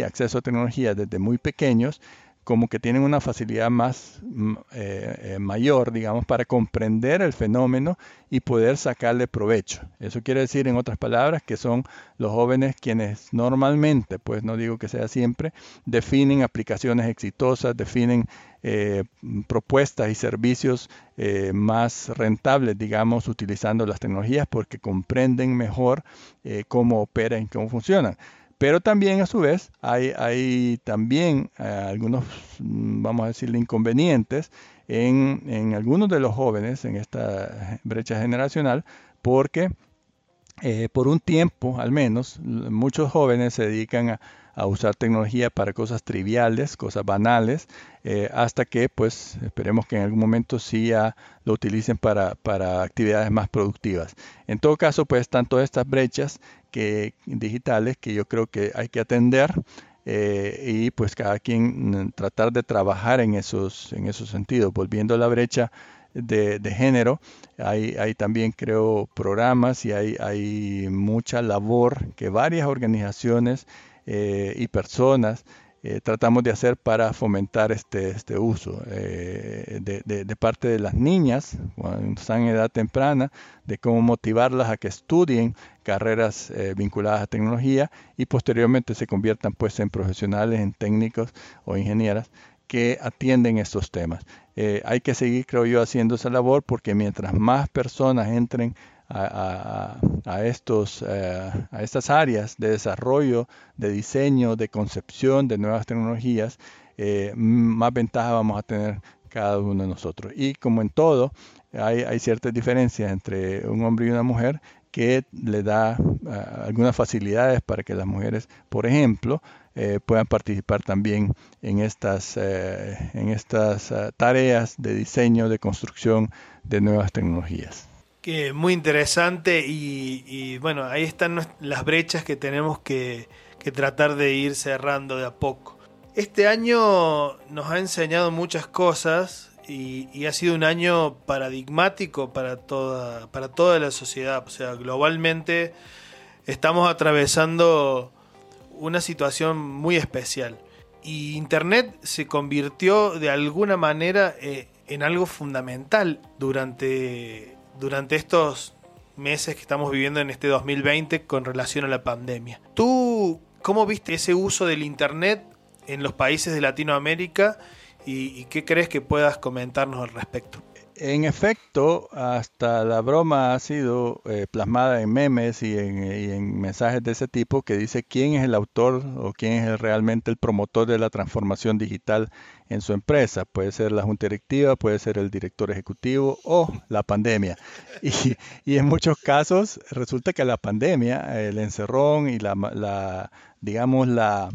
Speaker 3: acceso a tecnología desde muy pequeños, como que tienen una facilidad más eh, eh, mayor, digamos, para comprender el fenómeno y poder sacarle provecho. Eso quiere decir, en otras palabras, que son los jóvenes quienes normalmente, pues no digo que sea siempre, definen aplicaciones exitosas, definen eh, propuestas y servicios más rentables, digamos, utilizando las tecnologías porque comprenden mejor cómo operan y cómo funcionan. Pero también a su vez hay, también eh, algunos, mm, vamos a decirle, inconvenientes en, en, algunos de los jóvenes en esta brecha generacional porque eh, por un tiempo al menos muchos jóvenes se dedican a, a usar tecnología para cosas triviales, cosas banales, eh, hasta que pues esperemos que en algún momento sí ya lo utilicen para, para, actividades más productivas. En todo caso pues están todas estas brechas que, digitales que yo creo que hay que atender. eh, y pues cada quien mm, tratar de trabajar en esos, en esos sentidos. Volviendo a la brecha de, género, hay, hay, también creo programas y hay, hay mucha labor que varias organizaciones eh, y personas eh, tratamos de hacer para fomentar este, este uso eh, de, parte de las niñas cuando están en edad temprana, de cómo motivarlas a que estudien carreras eh, vinculadas a tecnología y posteriormente se conviertan pues en profesionales, en técnicos o ingenieras que atienden estos temas. hay que seguir, creo yo, haciendo esa labor porque mientras más personas entren a, estos, eh, a estas áreas de desarrollo, de diseño, de concepción de nuevas tecnologías, eh, más ventaja vamos a tener cada uno de nosotros. Y como en todo, hay, hay ciertas diferencias entre un hombre y una mujer que le da eh, algunas facilidades para que las mujeres, por ejemplo, puedan participar también en estas, en estas tareas de diseño, de construcción de nuevas tecnologías
Speaker 2: muy interesante y, bueno, ahí están las brechas que tenemos que, tratar de ir cerrando de a poco. Este año nos ha enseñado muchas cosas y, ha sido un año paradigmático para toda, para toda la sociedad. O sea, globalmente estamos atravesando una situación muy especial. Y Internet se convirtió de alguna manera eh, en algo fundamental durante durante estos meses que estamos viviendo en este 2020 con relación a la pandemia. ¿Tú cómo viste ese uso del Internet en los países de Latinoamérica y, qué crees que puedas comentarnos al respecto?
Speaker 3: En efecto, hasta la broma ha sido eh, plasmada en memes y en, mensajes de ese tipo que dice quién es el autor o quién es realmente el promotor de la transformación digital en su empresa. Puede ser la junta directiva, puede ser el director ejecutivo o la pandemia. Y, y en muchos casos resulta que la pandemia, el encerrón y la, la digamos, la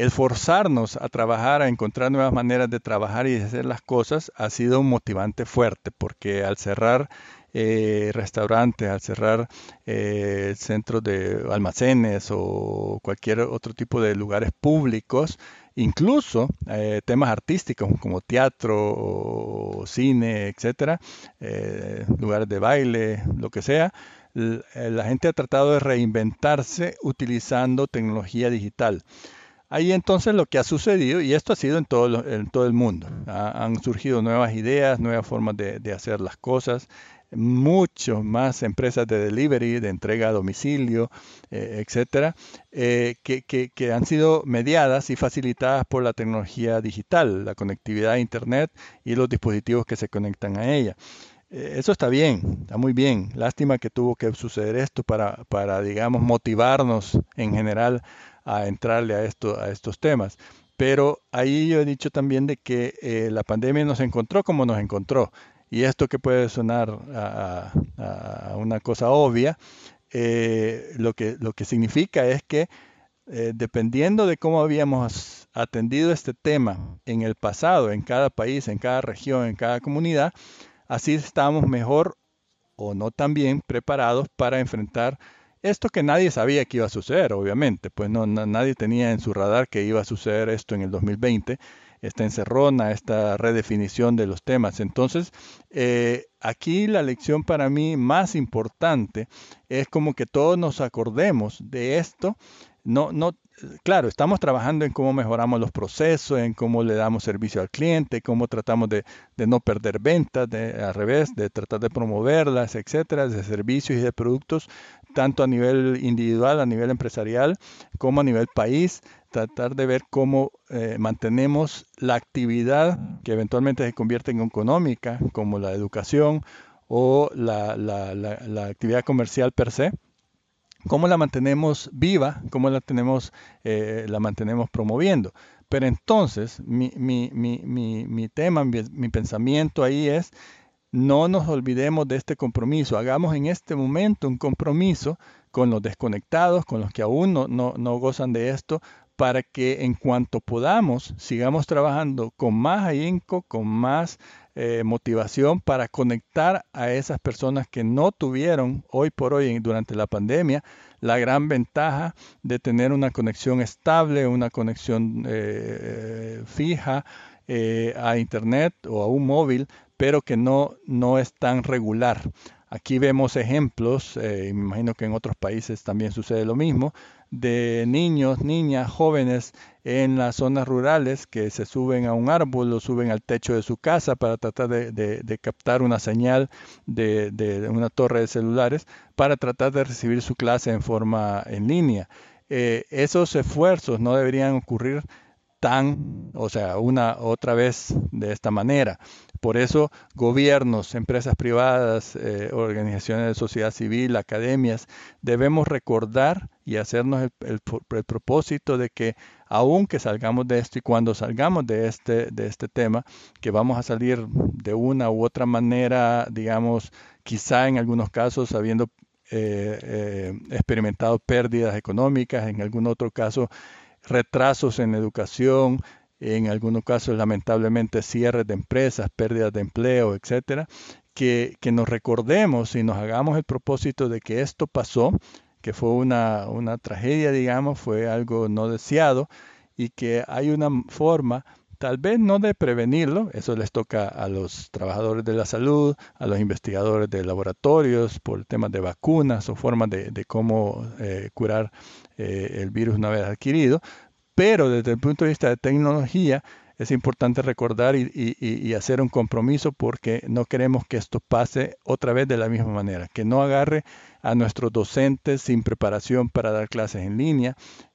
Speaker 3: el forzarnos a trabajar, a encontrar nuevas maneras de trabajar y de hacer las cosas ha sido un motivante fuerte, porque al cerrar eh, restaurantes, al cerrar eh, centros de almacenes o cualquier otro tipo de lugares públicos, incluso eh, temas artísticos como teatro, cine, etcétera, lugares de baile, lo que sea, la gente ha tratado de reinventarse utilizando tecnología digital. Ahí entonces lo que ha sucedido, y esto ha sido en todo, en todo el mundo, han surgido nuevas ideas, nuevas formas de, hacer las cosas, mucho más empresas de delivery, de entrega a domicilio, eh, etcétera, eh, que, han sido mediadas y facilitadas por la tecnología digital, la conectividad a Internet y los dispositivos que se conectan a ella. Eh, eso está bien, está muy bien. Lástima que tuvo que suceder esto para, para digamos, motivarnos en general a entrarle a, esto, a estos temas. Pero ahí yo he dicho también de que eh, la pandemia nos encontró como nos encontró. Y esto que puede sonar a, una cosa obvia, eh, lo, que, lo que significa es que eh, dependiendo de cómo habíamos atendido este tema en el pasado, en cada país, en cada región, en cada comunidad, así estábamos mejor o no tan bien preparados para enfrentar esto que nadie sabía que iba a suceder, obviamente, pues no, nadie tenía en su radar que iba a suceder esto en el 2020, esta encerrona, esta redefinición de los temas. Entonces, eh, aquí la lección para mí más importante es como que todos nos acordemos de esto, no, no, claro, estamos trabajando en cómo mejoramos los procesos, en cómo le damos servicio al cliente, cómo tratamos de, no perder ventas, de, al revés, de tratar de promoverlas, etcétera, de servicios y de productos, tanto a nivel individual, a nivel empresarial, como a nivel país, tratar de ver cómo eh, mantenemos la actividad que eventualmente se convierte en económica, como la educación o la, la actividad comercial per se cómo la mantenemos viva, cómo la, tenemos, eh, la mantenemos promoviendo. Pero entonces, mi, mi, mi, mi tema, mi, pensamiento ahí es, no nos olvidemos de este compromiso, hagamos en este momento un compromiso con los desconectados, con los que aún no, no, no gozan de esto, para que en cuanto podamos sigamos trabajando con más ahínco, con más eh, motivación para conectar a esas personas que no tuvieron hoy por hoy durante la pandemia la gran ventaja de tener una conexión estable, una conexión eh, fija eh, a Internet o a un móvil, pero que no, no es tan regular. Aquí vemos ejemplos, imagino que en otros países también sucede lo mismo, de niños, niñas, jóvenes en las zonas rurales que se suben a un árbol o suben al techo de su casa para tratar de, captar una señal de, una torre de celulares para tratar de recibir su clase en forma en línea. Eh, esos esfuerzos no deberían ocurrir tan, o sea, una otra vez de esta manera. Por eso gobiernos, empresas privadas, eh, organizaciones de sociedad civil, academias, debemos recordar y hacernos el, propósito de que aunque salgamos de esto y cuando salgamos de este, de este tema, que vamos a salir de una u otra manera, digamos, quizá en algunos casos habiendo eh, eh, experimentado pérdidas económicas, en algún otro caso retrasos en educación, en algunos casos lamentablemente cierres de empresas, pérdidas de empleo, etcétera, que, nos recordemos y nos hagamos el propósito de que esto pasó, que fue una, una tragedia, digamos, fue algo no deseado y que hay una forma tal vez no de prevenirlo, eso les toca a los trabajadores de la salud, a los investigadores de laboratorios por temas de vacunas o formas de, cómo eh, curar eh, el virus una vez adquirido, pero desde el punto de vista de tecnología es importante recordar y, hacer un compromiso porque no queremos que esto pase otra vez de la misma manera, que no agarre a nuestros docentes sin preparación para dar clases en línea,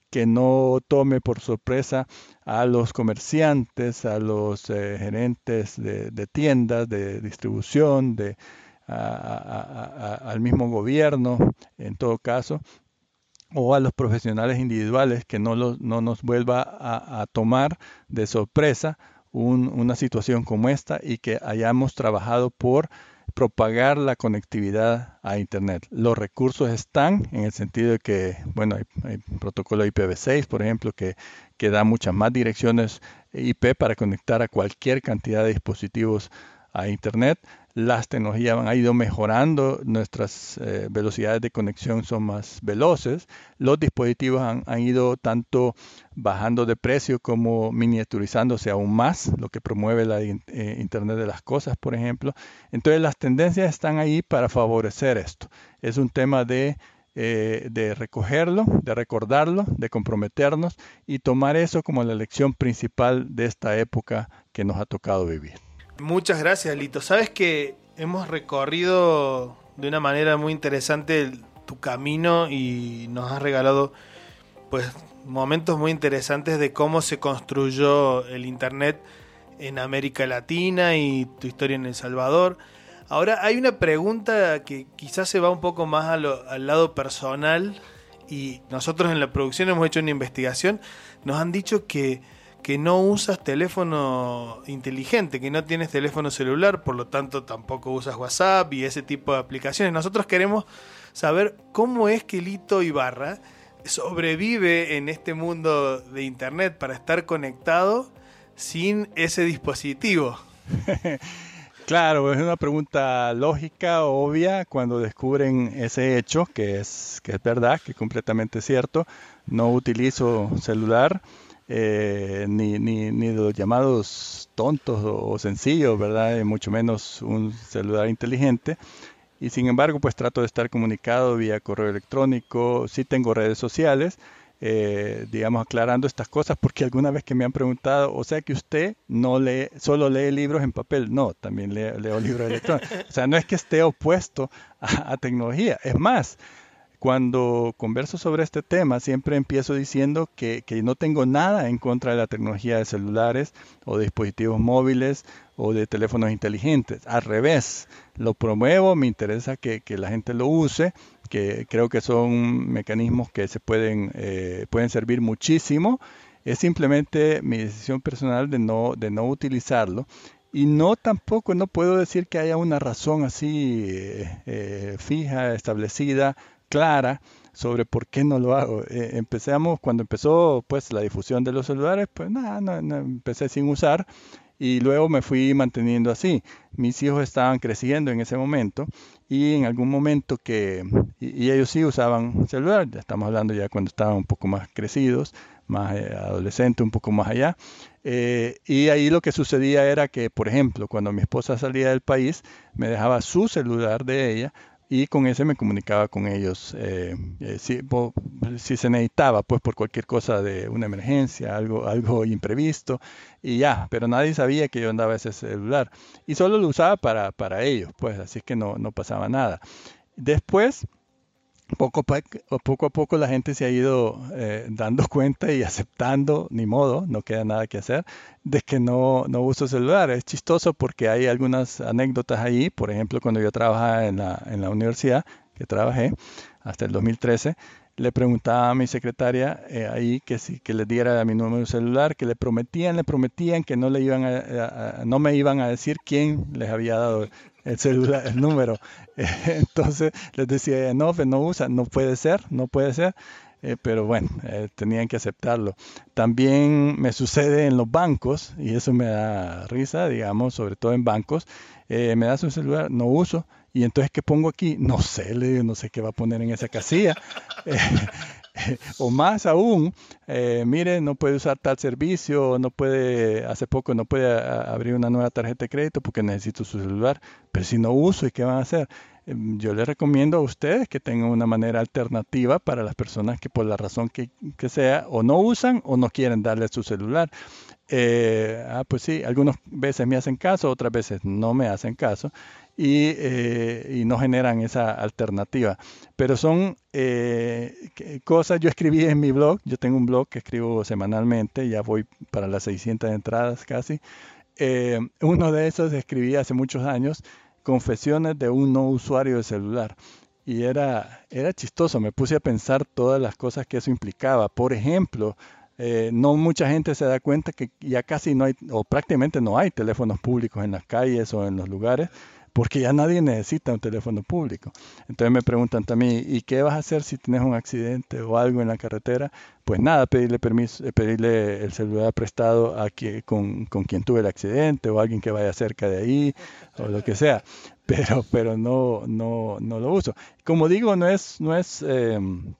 Speaker 3: que no tome por sorpresa a los comerciantes, a los eh, gerentes de, tiendas, de distribución, de, al mismo gobierno, en todo caso, o a los profesionales individuales que no, no nos vuelva a, tomar de sorpresa una situación como esta y que hayamos trabajado por propagar la conectividad a Internet. Los recursos están en el sentido de que, bueno, hay, protocolo IPv6, por ejemplo, que, que da muchas más direcciones IP para conectar a cualquier cantidad de dispositivos a Internet las tecnologías han ido mejorando, nuestras eh, velocidades de conexión son más veloces, los dispositivos han, ido tanto bajando de precio como miniaturizándose aún más, lo que promueve la eh, Internet de las Cosas, por ejemplo. Entonces las tendencias están ahí para favorecer esto. Es un tema de, eh, de recogerlo, de recordarlo, de comprometernos y tomar eso como la lección principal de esta época que nos ha tocado vivir.
Speaker 2: Muchas gracias, Lito. Sabes que hemos recorrido de una manera muy interesante tu camino y nos has regalado pues momentos muy interesantes de cómo se construyó el internet en América Latina y tu historia en El Salvador. Ahora hay una pregunta que quizás se va un poco más al lado personal y nosotros en la producción hemos hecho una investigación, nos han dicho que que no usas teléfono inteligente, que no tienes teléfono celular, por lo tanto tampoco usas WhatsApp y ese tipo de aplicaciones. Nosotros queremos saber cómo es que Lito Ibarra sobrevive en este mundo de Internet para estar conectado sin ese dispositivo. [laughs]
Speaker 3: Claro, es una pregunta lógica, obvia, cuando descubren ese hecho, que es, que es verdad, que es completamente cierto. No utilizo celular eh, ni, ni, ni, los llamados tontos o, sencillos, ¿verdad? mucho menos un celular inteligente. Y sin embargo, pues trato de estar comunicado vía correo electrónico, sí tengo redes sociales, eh, digamos, aclarando estas cosas, porque alguna vez que me han preguntado, o sea que usted no lee, solo lee libros en papel, no, también leo, libros electrónicos. O sea, no es que esté opuesto a tecnología, es más, cuando converso sobre este tema, siempre empiezo diciendo que, no tengo nada en contra de la tecnología de celulares o dispositivos móviles o de teléfonos inteligentes. Al revés, lo promuevo, me interesa que, la gente lo use, que creo que son mecanismos que se pueden, eh, pueden servir muchísimo. Es simplemente mi decisión personal de no, de no utilizarlo. Y no tampoco, no puedo decir que haya una razón así eh, eh, fija, establecida clara sobre por qué no lo hago. Eh, empezamos, cuando empezó pues la difusión de los celulares, pues nada, no, empecé sin usar y luego me fui manteniendo así. Mis hijos estaban creciendo en ese momento y en algún momento que, y, ellos sí usaban celular, ya estamos hablando ya cuando estaban un poco más crecidos, más eh, adolescentes, un poco más allá, eh, y ahí lo que sucedía era que, por ejemplo, cuando mi esposa salía del país, me dejaba su celular de ella y con ese me comunicaba con ellos eh, eh, si, si, se necesitaba, pues por cualquier cosa de una emergencia, algo, algo [laughs] imprevisto, y ya, pero nadie sabía que yo andaba ese celular y solo lo usaba para, para ellos, pues así que no, no pasaba nada. Después poco, poco a poco la gente se ha ido eh, dando [laughs] cuenta y aceptando, ni modo, no queda nada que hacer, de que no, no uso celular. Es chistoso porque hay algunas anécdotas ahí, por ejemplo, cuando yo trabajaba en la, en la universidad, que trabajé hasta el 2013, le preguntaba a mi secretaria eh, ahí que si que le diera mi número celular, que le prometían, le prometían que no le iban a, no me iban a decir quién les había dado el celular, el número. [laughs] entonces les decía, no, pues no usa, no puede ser, no puede ser. Eh, pero bueno, eh, tenían que aceptarlo. También me sucede en los bancos, y eso me da risa, digamos, sobre todo en bancos. me das un celular, no uso, y entonces, ¿qué pongo aquí? No sé, le no sé qué va a poner en esa casilla. [laughs] o más aún, eh, mire, no puede usar tal servicio, no puede, hace poco no puede abrir una nueva tarjeta de crédito porque necesito su celular, pero si no uso, ¿y qué van a hacer? Em, yo les recomiendo a ustedes que tengan una manera alternativa para las personas que por la razón que, que sea o no usan o no quieren darle su celular. Eh, ah, pues sí, algunas veces me hacen caso, otras veces no me hacen caso y, eh, y, no generan esa alternativa. Pero son eh, cosas, yo escribí en mi blog, yo tengo un blog que escribo semanalmente, ya voy para las 600 entradas casi. Eh, uno de esos escribí hace muchos años, confesiones de un no usuario de celular. Y era, era chistoso, me puse a pensar todas las cosas que eso implicaba. Por ejemplo, no mucha gente se da cuenta que ya casi no hay, o prácticamente no hay teléfonos públicos en las calles o en los lugares porque ya nadie necesita un teléfono público. Entonces me preguntan también, ¿y qué vas a hacer si tienes un accidente o algo en la carretera? Pues nada, pedirle permiso, eh, pedirle el celular prestado a quien, con, quien tuve el accidente o alguien que vaya cerca de ahí o lo que sea. [laughs] Pero, pero no, no, no lo uso. Como digo, no es, no es, em,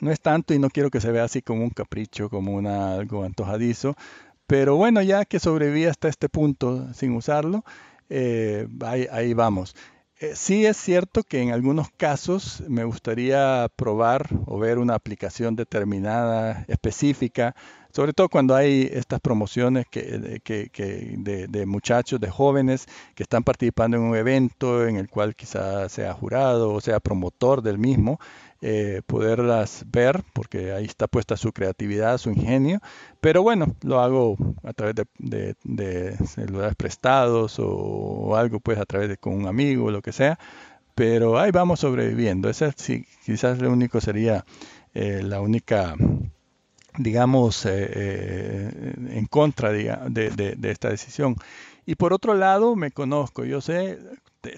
Speaker 3: no es tanto y no quiero que se vea así como un capricho, como una, algo antojadizo. Pero bueno, ya que sobreviví hasta este punto sin usarlo, eh, ahí, vamos. Eh, sí es cierto que en algunos casos me gustaría probar o ver una aplicación determinada, específica, sobre todo cuando hay estas promociones que, de, muchachos, de jóvenes que están participando en un evento en el cual quizás sea jurado o sea promotor del mismo eh, poderlas ver, porque ahí está puesta su creatividad, su ingenio. Pero bueno, lo hago a través de, de, celulares prestados o, algo, pues a través de con un amigo, o lo que sea. Pero ahí vamos sobreviviendo. Ese sí, quizás lo único sería eh, la única digamos, eh, en contra de, de, esta decisión. Y por otro lado, me conozco, yo sé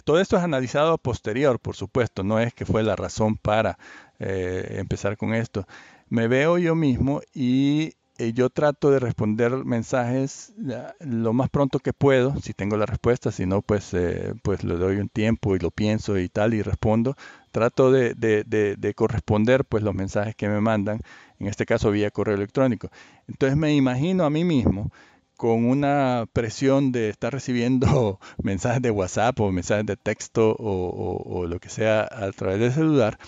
Speaker 3: todo esto es analizado posterior, por supuesto, no es que fue la razón para eh, empezar con esto. Me veo yo mismo y eh, yo trato de responder mensajes lo más pronto que puedo, si tengo la respuesta, si no, pues, eh, pues le doy un tiempo y lo pienso y tal y respondo. Trato de, de, de corresponder pues los mensajes que me mandan, en este caso vía correo electrónico. Entonces me imagino a mí mismo con una presión de estar recibiendo [laughs] mensajes de WhatsApp o mensajes de texto o, lo que sea a través del celular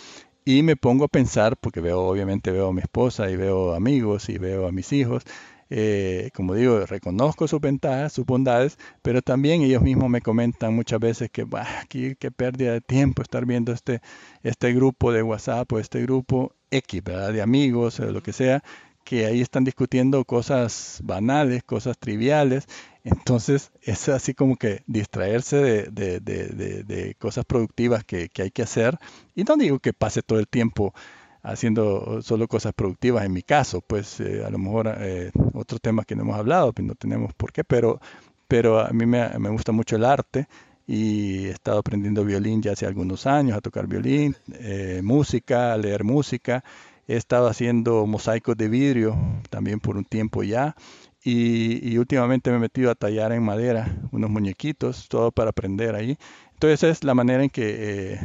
Speaker 3: y me pongo a pensar, porque veo, obviamente veo a mi esposa y veo amigos y veo a mis hijos, eh, como digo, reconozco sus ventajas, sus bondades, pero también ellos mismos me comentan muchas veces que, aquí qué pérdida de tiempo estar viendo este, este grupo de WhatsApp o este grupo X, ¿verdad? De amigos o lo que sea, que ahí están discutiendo cosas banales, cosas triviales. Entonces es así como que distraerse de, cosas productivas que, hay que hacer. Y no digo que pase todo el tiempo haciendo solo cosas productivas en mi caso, pues eh, a lo mejor eh, otros temas que no hemos hablado, pues no tenemos por qué, pero, pero a mí me, gusta mucho el arte y he estado aprendiendo violín ya hace algunos años, a tocar violín, eh, música, a leer música He estado haciendo mosaicos de vidrio también por un tiempo ya. Y, últimamente me he metido a tallar en madera unos muñequitos, todo para aprender ahí. Entonces es la manera en que,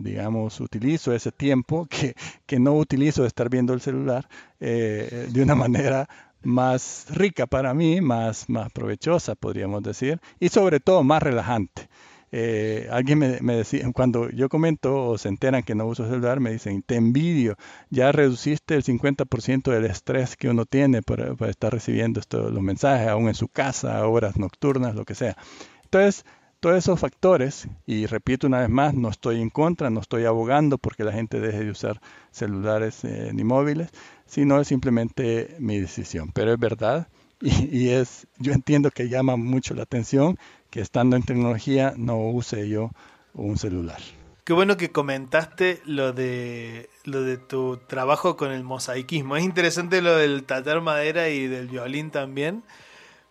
Speaker 3: digamos, utilizo ese tiempo [laughs] que, que, no utilizo de estar viendo el celular de una [laughs] manera más rica para mí, más, más provechosa, podríamos decir, y sobre todo más relajante. Eh, alguien me, decía, cuando yo comento o se enteran que no uso celular, me dicen, te envidio, ya reduciste el 50% del estrés que uno tiene por, estar recibiendo estos, los mensajes, aún en su casa, a horas nocturnas, lo que sea. Entonces, todos esos factores, y repito una vez más, no estoy en contra, no estoy abogando porque la gente deje de usar celulares eh, ni móviles, sino es simplemente mi decisión. Pero es verdad y, es, yo entiendo que llama mucho la atención que estando en tecnología no use yo un celular.
Speaker 2: Qué bueno que comentaste lo de lo de tu trabajo con el mosaicismo. Es interesante lo del tatar madera y del violín también,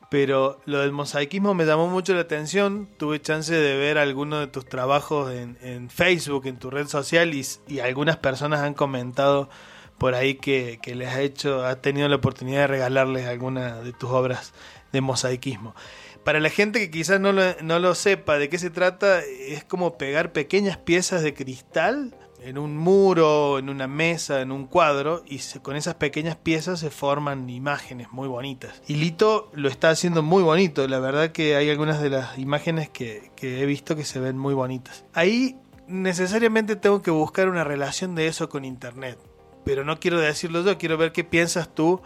Speaker 2: pero lo del mosaicismo me llamó mucho la atención. Tuve chance de ver algunos de tus trabajos en, Facebook, en tu red social, y, y algunas personas han comentado por ahí que, les ha hecho, ha tenido la oportunidad de regalarles alguna de tus obras de mosaicismo. Para la gente que quizás no lo, sepa de qué se trata, es como pegar pequeñas piezas de cristal en un muro, en una mesa, en un cuadro, y con esas pequeñas piezas se forman imágenes muy bonitas. Y Lito lo está haciendo muy bonito, la verdad que hay algunas de las imágenes que, he visto que se ven muy bonitas. Ahí necesariamente tengo que buscar una relación de eso con Internet pero no quiero decirlo yo, quiero ver qué piensas tú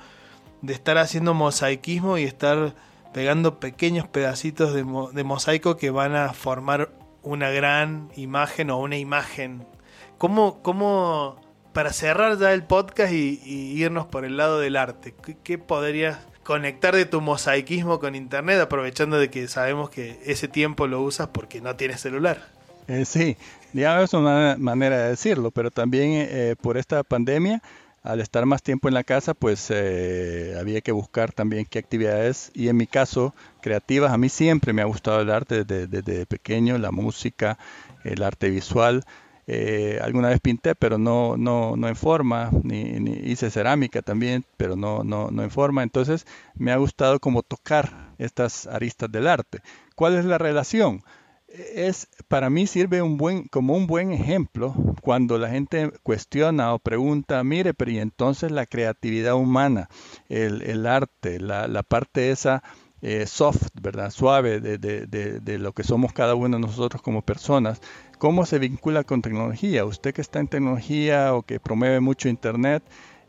Speaker 2: de estar haciendo mosaicismo y estar pegando pequeños pedacitos de, mosaico que van a formar una gran imagen o una imagen. ¿Cómo, cómo para cerrar ya el podcast y, irnos por el lado del arte, ¿qué, qué podrías conectar de tu mosaicismo con internet aprovechando de que sabemos que ese tiempo lo usas porque no tienes celular?
Speaker 3: Eh, sí, digamos es una manera de decirlo, pero también eh, por esta pandemia, al estar más tiempo en la casa, pues eh, había que buscar también qué actividades, y en mi caso, creativas, a mí siempre me ha gustado el arte desde, pequeño, la música, el arte visual. alguna vez pinté, pero no, no, no en forma, ni, ni, hice cerámica también, pero no, no, no en forma. Entonces me ha gustado como tocar estas aristas del arte. ¿Cuál es la relación? Es para mí sirve un buen como un buen ejemplo cuando la gente cuestiona o pregunta mire pero y entonces la creatividad humana el, arte la, parte esa eh, soft verdad suave de, lo que somos cada uno de nosotros como personas cómo se vincula con tecnología usted que está en tecnología o que promueve mucho internet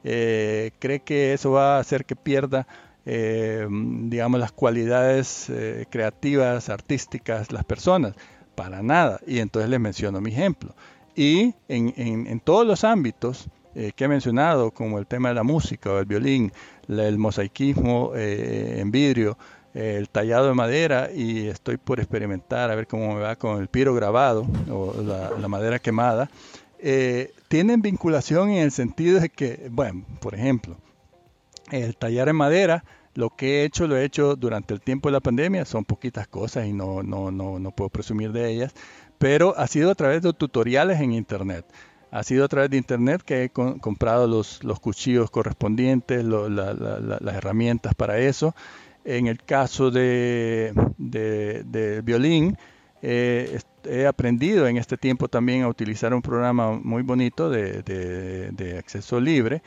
Speaker 3: eh, cree que eso va a hacer que pierda eh, digamos, las cualidades eh, creativas, artísticas, las personas. Para nada. Y entonces les menciono mi ejemplo. Y en, todos los ámbitos eh, que he mencionado, como el tema de la música o el violín, el mosaicismo en vidrio, el tallado de madera, y estoy por experimentar a ver cómo me va con el piro grabado o la madera quemada, tienen vinculación en el sentido de que, bueno, por ejemplo, el tallar en madera, lo que he hecho, lo he hecho durante el tiempo de la pandemia, son poquitas cosas y no, no, no, no puedo presumir de ellas, pero ha sido a través de tutoriales en Internet. Ha sido a través de Internet que he comprado los, los cuchillos correspondientes, las herramientas para eso. En el caso de, de, violín, he aprendido en este tiempo también a utilizar un programa muy bonito de, de acceso libre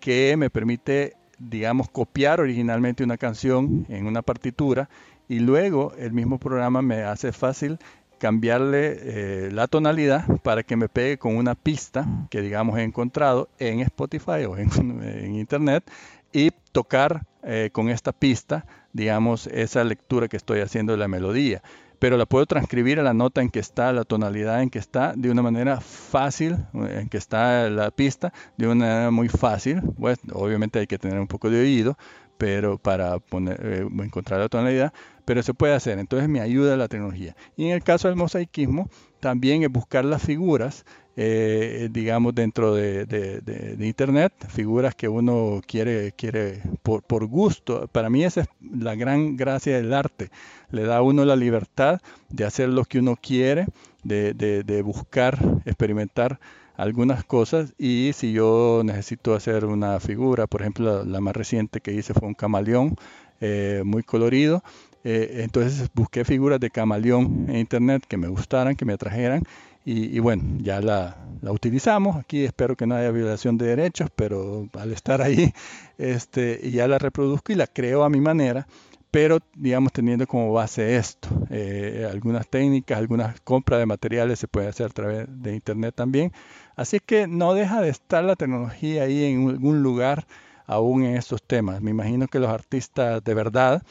Speaker 3: que me permite digamos, copiar originalmente una canción en una partitura y luego el mismo programa me hace fácil cambiarle eh, la tonalidad para que me pegue con una pista que digamos he encontrado en Spotify o en, [laughs] Internet y tocar eh, con esta pista digamos esa lectura que estoy haciendo de la melodía pero la puedo transcribir a la nota en que está, la tonalidad en que está, de una manera fácil, en que está la pista, de una manera muy fácil. Pues, obviamente hay que tener un poco de oído, pero para poner, eh, encontrar la tonalidad, pero se puede hacer. Entonces me ayuda la tecnología. Y en el caso del mosaicismo, también es buscar las figuras eh, digamos, dentro de, Internet, figuras que uno quiere, quiere por, por, gusto. Para mí esa es la gran gracia del arte. Le da a uno la libertad de hacer lo que uno quiere, de, buscar, experimentar algunas cosas y si yo necesito hacer una figura, por ejemplo, la, más reciente que hice fue un camaleón eh, muy colorido, Eh, entonces busqué figuras de camaleón en internet que me gustaran, que me atrajeran y, bueno, ya la, utilizamos. Aquí espero que no haya violación de derechos, pero al estar ahí, [laughs] este, ya la reproduzco y la creo a mi manera, pero digamos teniendo como base esto. Eh, algunas técnicas, algunas compras de materiales se pueden hacer a través de internet también. Así que no deja de estar la tecnología ahí en algún lugar aún en estos temas. Me imagino que los artistas de verdad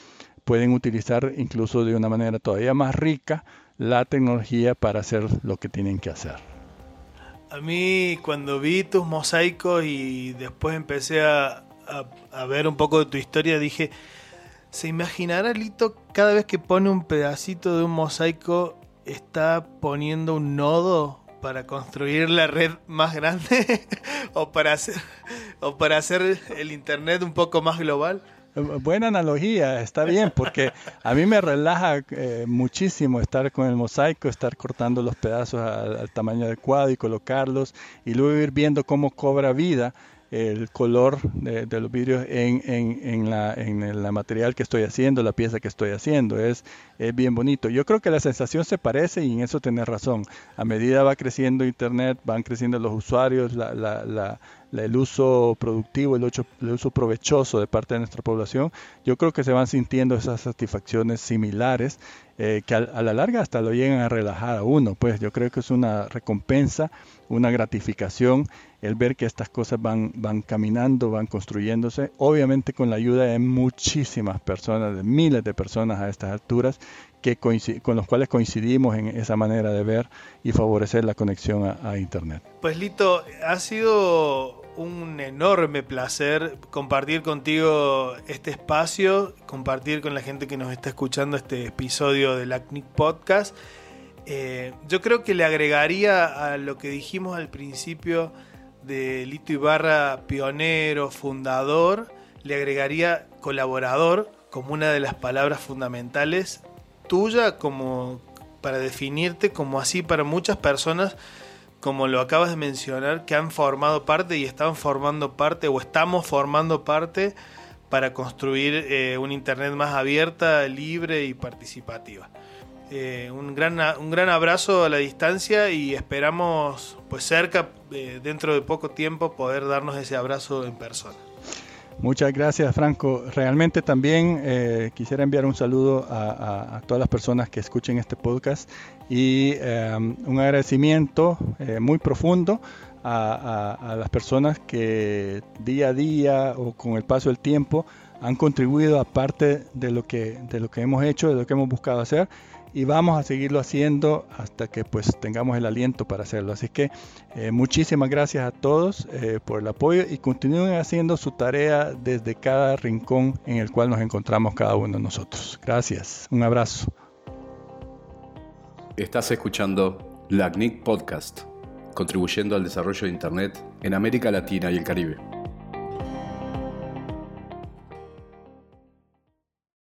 Speaker 3: pueden utilizar incluso de una manera todavía más rica la tecnología para hacer lo que tienen que hacer.
Speaker 2: A mí cuando vi tus mosaicos y después empecé a, ver un poco de tu historia, dije, ¿se imaginará Lito cada vez que pone un pedacito de un mosaico está poniendo un nodo para construir la red más grande [laughs] o para hacer o para hacer el internet un poco más global?
Speaker 3: Buena analogía, está bien, porque a mí me relaja eh, muchísimo estar con el mosaico, estar cortando los pedazos al, tamaño adecuado y colocarlos y luego ir viendo cómo cobra vida el color de, los vidrios en, en, la, en material que estoy haciendo, la pieza que estoy haciendo. Es, es bien bonito. Yo creo que la sensación se parece y en eso tenés razón. A medida va creciendo Internet, van creciendo los usuarios, el uso productivo, el uso, provechoso de parte de nuestra población, yo creo que se van sintiendo esas satisfacciones similares eh, que a, la larga hasta lo llegan a relajar a uno. Pues yo creo que es una recompensa, una gratificación el ver que estas cosas van, van caminando, van construyéndose, obviamente con la ayuda de muchísimas personas, de miles de personas a estas alturas, que con los cuales coincidimos en esa manera de ver y favorecer la conexión a, Internet.
Speaker 2: Pues Lito, ha sido un enorme placer compartir contigo este espacio, compartir con la gente que nos está escuchando este episodio del ACNIC Podcast. Eh, yo creo que le agregaría a lo que dijimos al principio de Lito Ibarra, pionero, fundador, le agregaría colaborador como una de las palabras fundamentales tuya como para definirte como así para muchas personas como lo acabas de mencionar, que han formado parte y están formando parte o estamos formando parte para construir eh, un Internet más abierta, libre y participativa. Eh, un, gran, un gran abrazo a la distancia y esperamos pues cerca, eh, dentro de poco tiempo, poder darnos ese abrazo en persona.
Speaker 3: Muchas gracias, Franco. Realmente también eh, quisiera enviar un saludo a, todas las personas que escuchen este podcast y em, un agradecimiento eh, muy profundo a, las personas que día a día o con el paso del tiempo han contribuido a parte de lo que, de lo que hemos hecho, de lo que hemos buscado hacer y vamos a seguirlo haciendo hasta que pues tengamos el aliento para hacerlo. Así que eh, muchísimas gracias a todos eh, por el apoyo y continúen haciendo su tarea desde cada rincón en el cual nos encontramos cada uno de nosotros. Gracias, un abrazo.
Speaker 1: Estás escuchando la CNIC Podcast, contribuyendo al desarrollo de Internet en América Latina y el Caribe.